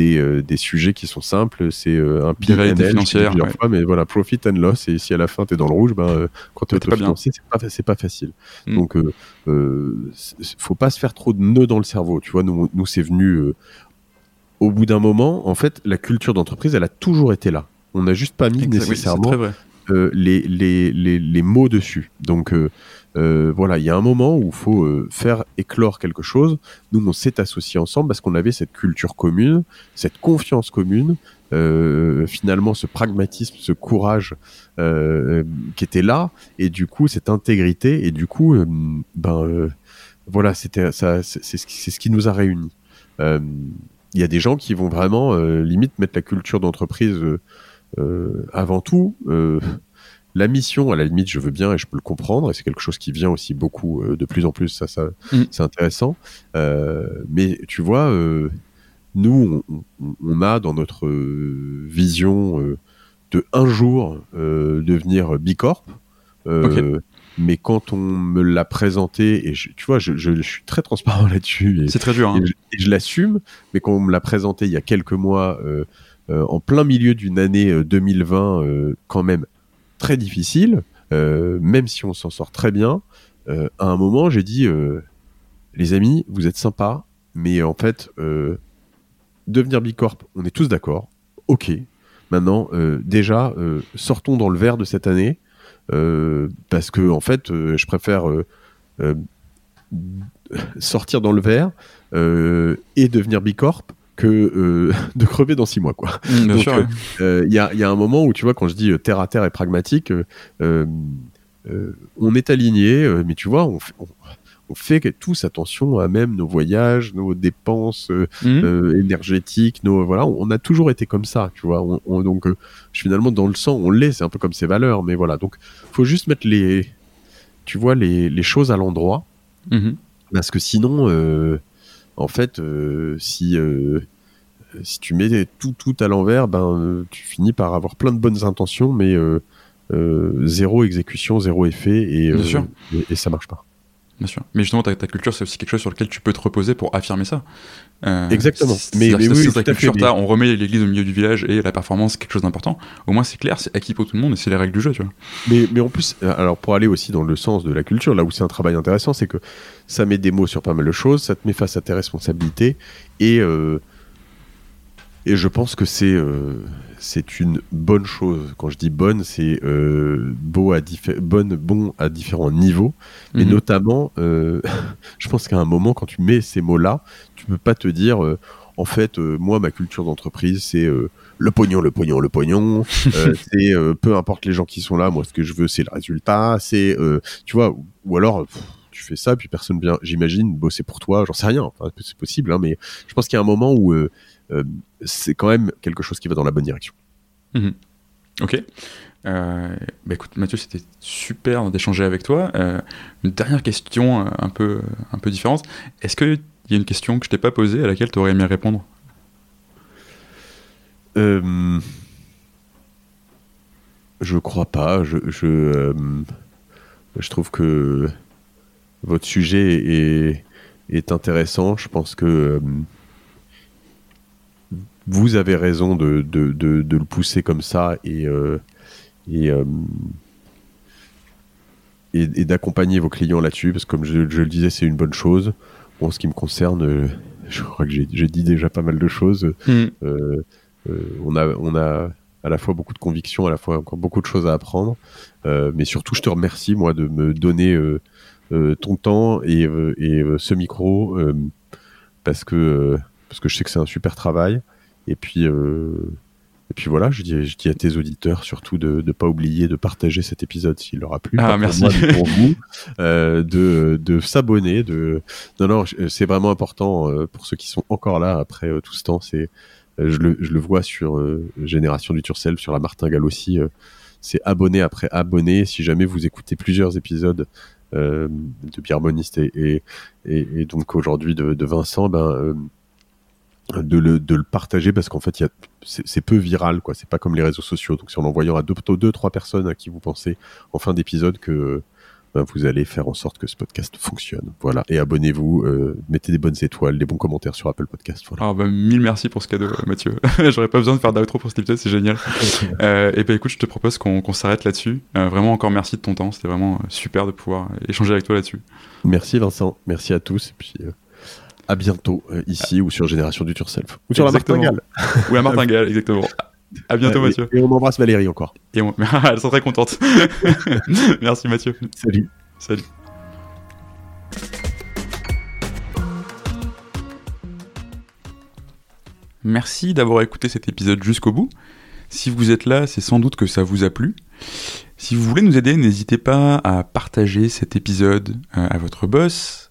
B: des, des, sujets qui sont simples. C'est un
A: PNL financière,
B: plusieurs fois, mais voilà, profit and loss. Et si à la fin tu es dans le rouge, ben, quand tu es financier, c'est pas, pas facile. Mm. Donc, euh, faut pas se faire trop de nœuds dans le cerveau. Tu vois, nous, nous c'est venu au bout d'un moment. En fait, la culture d'entreprise, elle a toujours été là. On n'a juste pas mis nécessairement euh, les, les, les, les, mots dessus. Donc euh, euh, voilà, il y a un moment où il faut faire éclore quelque chose. Nous, on s'est associés ensemble parce qu'on avait cette culture commune, cette confiance commune, finalement ce pragmatisme, ce courage qui était là, et du coup cette intégrité, et du coup, ben voilà, c'était ça, c'est ce qui nous a réunis. Il y a des gens qui vont vraiment limite mettre la culture d'entreprise euh, avant tout, euh, la mission, à la limite, je veux bien et je peux le comprendre, et c'est quelque chose qui vient aussi beaucoup euh, de plus en plus, ça, ça mm. c'est intéressant. mais tu vois, nous, on, a dans notre vision de un jour devenir Bicorp. Mais quand on me l'a présenté, et tu vois, je, je, suis très transparent là-dessus.
A: C'est très dur. Hein.
B: Et je, l'assume, mais quand on me l'a présenté il y a quelques mois, euh, en plein milieu d'une année 2020 euh, euh, quand même très difficile, même si on s'en sort très bien, à un moment j'ai dit les amis, vous êtes sympas, mais en fait, devenir Bicorp, on est tous d'accord. Ok. Maintenant, déjà, sortons dans le vert de cette année. parce que en fait, je préfère sortir dans le vert et devenir Bicorp que euh, de crever dans six mois quoi.
A: Mm, il
B: euh, euh, y, a, y, a, un moment où tu vois quand je dis terre à terre et pragmatique, on est aligné, mais tu vois on, on, fait tous attention à même nos voyages, nos dépenses mm. énergétiques, nos voilà, on, a toujours été comme ça, tu vois. On, donc finalement dans le sang on l'est, c'est un peu comme ses valeurs, mais voilà donc faut juste mettre les tu vois les, les choses à l'endroit. Mm-hmm. Parce que sinon, en fait, euh, si euh, si tu mets tout tout à l'envers, ben tu finis par avoir plein de bonnes intentions, mais euh, zéro exécution, zéro effet, et, et, et ça marche pas.
A: Bien sûr. Mais justement, ta, culture, c'est aussi quelque chose sur lequel tu peux te reposer pour affirmer ça.
B: Euh, Exactement. Mais,
A: mais oui, ta culture, on remet l'église au milieu du village et la performance, c'est quelque chose d'important. Au moins, c'est clair, c'est acquis pour tout le monde et c'est les règles du jeu, tu vois.
B: Mais, mais en plus, euh, alors pour aller aussi dans le sens de la culture, là où c'est un travail intéressant, c'est que ça met des mots sur pas mal de choses, ça te met face à tes responsabilités et, euh, et je pense que c'est c'est une bonne chose. Quand je dis bonne, c'est euh, beau à bonne, bon à différents niveaux. Mais mhm. notamment, euh, je pense qu'à un moment, quand tu mets ces mots-là, tu peux pas te dire, euh, en fait, moi, ma culture d'entreprise, c'est le pognon, le pognon, le pognon. c'est peu importe les gens qui sont là, moi, ce que je veux, c'est le résultat. C'est, tu vois, ou alors. tu fais ça, puis personne vient, j'imagine, bosser pour toi, j'en sais rien, c'est possible, hein, mais je pense qu'il y a un moment où c'est quand même quelque chose qui va dans la bonne direction.
A: Mhm. Ok. Euh, bah écoute, Mathieu, c'était super d'échanger avec toi. Euh, une dernière question un, peu, un peu différente. Est-ce qu'il y a une question que je t'ai pas posée à laquelle tu aurais aimé répondre?
B: Je crois pas. Je, je, je, trouve que votre sujet est, est intéressant. Je pense que vous avez raison de, de, de, le pousser comme ça et, euh, euh, et, et, d'accompagner vos clients là-dessus, parce que comme je, le disais, c'est une bonne chose. En ce qui me concerne, euh, je crois que j'ai dit déjà pas mal de choses. Hmm. on, a, on a à la fois beaucoup de convictions, à la fois encore beaucoup de choses à apprendre. mais surtout, je te remercie, moi, de me donner ton temps et, et ce micro, parce, que, parce que je sais que c'est un super travail. Et puis, euh, et puis voilà, je dis, je dis à tes auditeurs surtout de ne pas oublier de partager cet épisode s'il leur a plu.
A: Ah, merci.
B: Pour, vous, euh, de, de s'abonner. De... Non, non, c'est vraiment important euh, pour ceux qui sont encore là après tout ce temps. C'est, je, le, je le vois sur Génération du Turcel, sur la Martingale aussi. c'est abonner après abonner. Si jamais vous écoutez plusieurs épisodes de Pierre Moniste et, et, et, donc aujourd'hui de, de, Vincent, ben de le, de le partager parce qu'en fait, c'est peu viral, quoi. C'est pas comme les réseaux sociaux. Donc, c'est en envoyant à deux, deux, trois personnes à qui vous pensez en fin d'épisode que ben, vous allez faire en sorte que ce podcast fonctionne. Voilà. Et abonnez-vous, euh, mettez des bonnes étoiles, des bons commentaires sur Apple Podcast. Voilà.
A: Ah, bah, mille merci pour ce cadeau, Mathieu. J'aurais pas besoin de faire d'outro pour cet épisode, c'est génial. euh, et ben, écoute, je te propose qu'on s'arrête là-dessus. Euh, vraiment, encore merci de ton temps. C'était vraiment euh, super de pouvoir échanger avec toi là-dessus.
B: Merci, Vincent. Merci à tous. Et puis, à bientôt euh, ici ou sur Génération du Turself. Ou sur la Martingale.
A: ou la Martingale, exactement. À bientôt, Mathieu.
B: Et on embrasse Valérie encore.
A: Et on... Elles sont très contentes. Merci, Mathieu.
B: Salut.
A: Salut. Merci d'avoir écouté cet épisode jusqu'au bout. Si vous êtes là, c'est sans doute que ça vous a plu. Si vous voulez nous aider, n'hésitez pas à partager cet épisode euh, à votre boss,